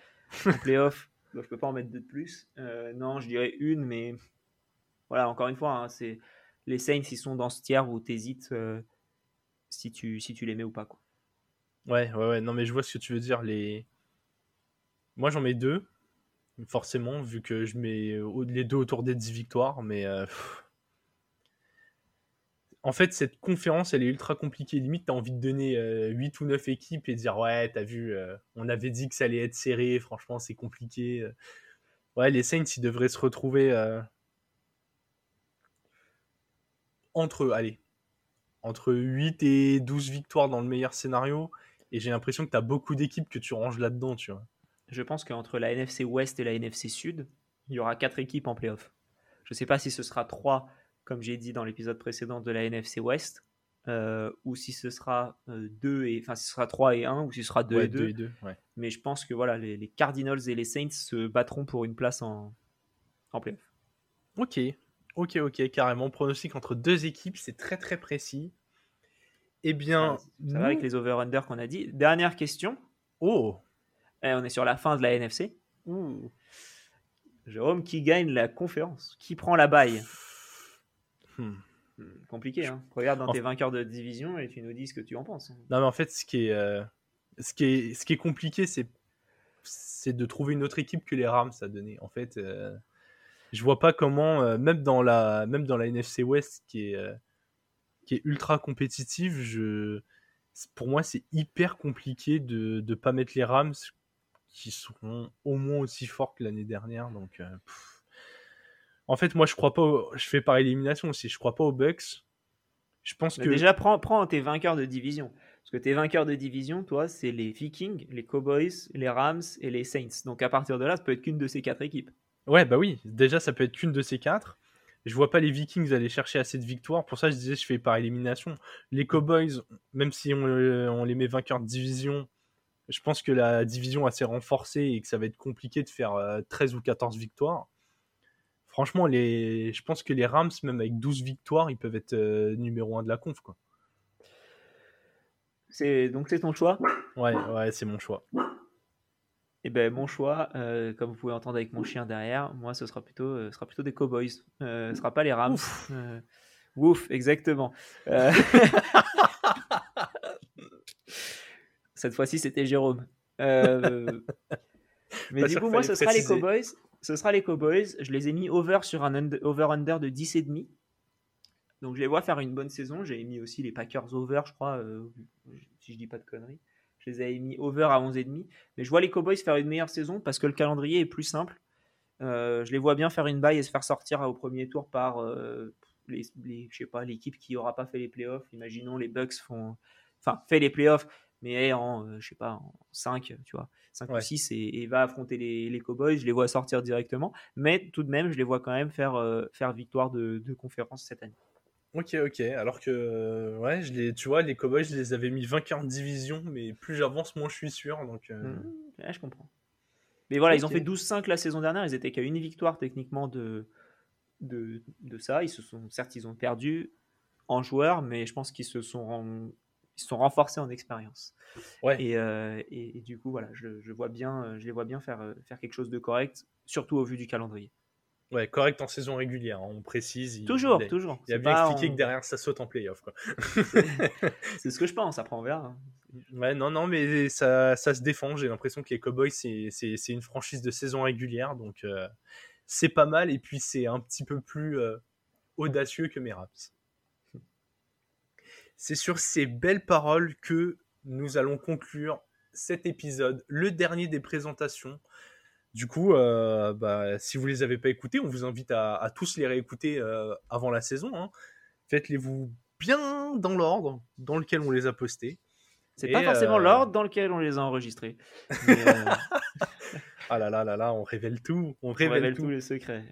playoff. *laughs* donc je peux pas en mettre deux de plus. Euh, non, je dirais une, mais voilà, encore une fois, hein, c'est les Saints, ils sont dans ce tiers où tu hésites euh, si, tu, si tu les mets ou pas. Quoi. Ouais, ouais, ouais. Non, mais je vois ce que tu veux dire. Les... Moi, j'en mets deux forcément, vu que je mets les deux autour des 10 victoires, mais euh, en fait, cette conférence, elle est ultra compliquée. Limite, t'as envie de donner 8 euh, ou 9 équipes et dire Ouais, t'as vu, euh, on avait dit que ça allait être serré, franchement, c'est compliqué. Ouais, les Saints, ils devraient se retrouver entre, allez, entre 8 et 12 victoires dans le meilleur scénario. Et j'ai l'impression que t'as beaucoup d'équipes que tu ranges là-dedans, tu vois je pense qu'entre la NFC Ouest et la NFC Sud, il y aura quatre équipes en playoff. Je ne sais pas si ce sera trois, comme j'ai dit dans l'épisode précédent de la NFC Ouest, euh, ou si ce sera euh, deux et enfin si ce sera 3 et 1 ou si ce sera 2 et 2. Mais je pense que voilà, les, Cardinals et les Saints se battront pour une place en, en playoff. Ok, ok, ok, carrément. Pronostic entre deux équipes, c'est très très précis. Eh bien, ça, va avec les over-under qu'on a dit. Dernière question. Oh, eh, on est sur la fin de la NFC. Jérôme, qui gagne la conférence? Qui prend la baille? Hmm. Hmm, compliqué, hein. Regarde dans tes vainqueurs de division et tu nous dis ce que tu en penses. Hein. Non, mais en fait, ce qui est, euh, ce qui est, ce qui est compliqué, c'est, c'est de trouver une autre équipe que les Rams à donner. En fait, euh, je vois pas comment, euh, même dans la, même dans la NFC West qui est, qui est ultra compétitive, je, pour moi, c'est hyper compliqué de ne pas mettre les Rams qui seront au moins aussi forts que l'année dernière. Donc, en fait, moi, je crois pas. Je fais par élimination aussi. Je crois pas aux Bucks. Je pense que. Déjà, prends, prends tes vainqueurs de division. Parce que tes vainqueurs de division, toi, c'est les Vikings, les Cowboys, les Rams et les Saints. Donc à partir de là, ça peut être qu'une de ces quatre équipes. Ouais, bah oui. Déjà, ça peut être qu'une de ces quatre. Je vois pas les Vikings aller chercher assez de victoires. Pour ça, je disais, je fais par élimination. Les Cowboys, même si on, on les met vainqueurs de division, je pense que la division a assez renforcée et que ça va être compliqué de faire 13 euh, ou 14 victoires franchement, les... je pense que les Rams, même avec 12 victoires, ils peuvent être euh, numéro 1 de la conf. Quoi. C'est... Donc c'est ton choix? Ouais, ouais, c'est mon choix. Et eh ben mon choix, euh, comme vous pouvez entendre avec mon chien derrière, moi ce sera plutôt, euh, sera plutôt des Cowboys. ce sera pas les Rams. Ouf, exactement. *laughs* Cette fois-ci c'était Jérôme. *laughs* mais bah, du coup moi ce sera les Cowboys ce sera les Cowboys. Je les ai mis over sur un over-under de 10,5. Donc je les vois faire une bonne saison. J'ai mis aussi les Packers over, je crois, euh, si je dis pas de conneries. Je les avais mis over à 11,5. Mais je vois les Cowboys faire une meilleure saison parce que le calendrier est plus simple. Euh, je les vois bien faire une baille et se faire sortir au premier tour par euh, les, je sais pas l'équipe qui aura pas fait les playoffs. Imaginons les Bucks font, enfin fait les playoffs, mais en je sais pas en 5, tu vois. 5 ou 6 et, va affronter les, les, Cowboys. Je les vois sortir directement, mais tout de même, je les vois quand même faire, euh, faire victoire de, de, conférence cette année. Ok, ok. Alors que, ouais, je les, tu vois, les Cowboys, je les avais mis vainqueurs de division, mais plus j'avance, moins je suis sûr. Donc, euh. mmh. je comprends. Mais voilà, ils ont fait 12-5 la saison dernière. Ils étaient qu'à une victoire techniquement de, de, de, ça. Ils se sont, certes, ils ont perdu en joueurs, mais je pense qu'ils se sont ils sont renforcés en expérience. Ouais. Et, euh, et, du coup, voilà, je, je, vois bien, euh, je les vois bien faire, euh, faire quelque chose de correct, surtout au vu du calendrier. Ouais, correct en saison régulière, hein, on précise. toujours, toujours. Il a bien expliqué que derrière ça saute en playoff. *laughs* c'est ce que je pense, après on verra. Hein. Ouais, non, non, mais ça, ça se défend. J'ai l'impression que les Cowboys, c'est une franchise de saison régulière, donc c'est pas mal. Et puis c'est un petit peu plus audacieux que mes Raps. C'est sur ces belles paroles que nous allons conclure cet épisode, le dernier des présentations. Du coup, euh, bah, si vous les avez pas écoutés, on vous invite à, tous les réécouter euh, avant la saison. Hein. Faites-les-vous bien dans l'ordre dans lequel on les a postés. C'est pas forcément euh, l'ordre dans lequel on les a enregistrés. *laughs* Ah là là là là, on révèle tout. On révèle, tous les secrets.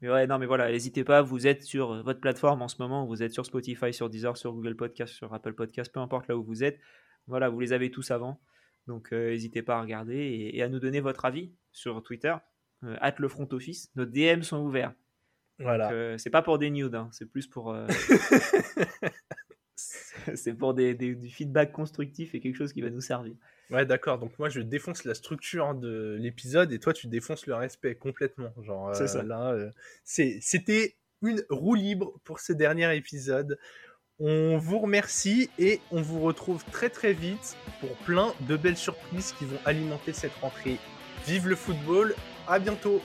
Mais, ouais, non, mais voilà, n'hésitez pas. Vous êtes sur votre plateforme en ce moment. Vous êtes sur Spotify, sur Deezer, sur Google Podcast, sur Apple Podcast, peu importe là où vous êtes. Voilà, vous les avez tous avant. Donc euh, n'hésitez pas à regarder et, à nous donner votre avis sur Twitter. Euh, le front office. Nos DM sont ouverts. Voilà. Euh, c'est pas pour des nudes, hein. c'est plus pour. *laughs* C'est pour des, du feedback constructif et quelque chose qui va nous servir. Ouais, d'accord. Donc moi, je défonce la structure de l'épisode et toi, tu défonces le respect complètement. Genre ça. Euh, là, euh, c'était une roue libre pour ce dernier épisode. On vous remercie et on vous retrouve très très vite pour plein de belles surprises qui vont alimenter cette rentrée. Vive le football, à bientôt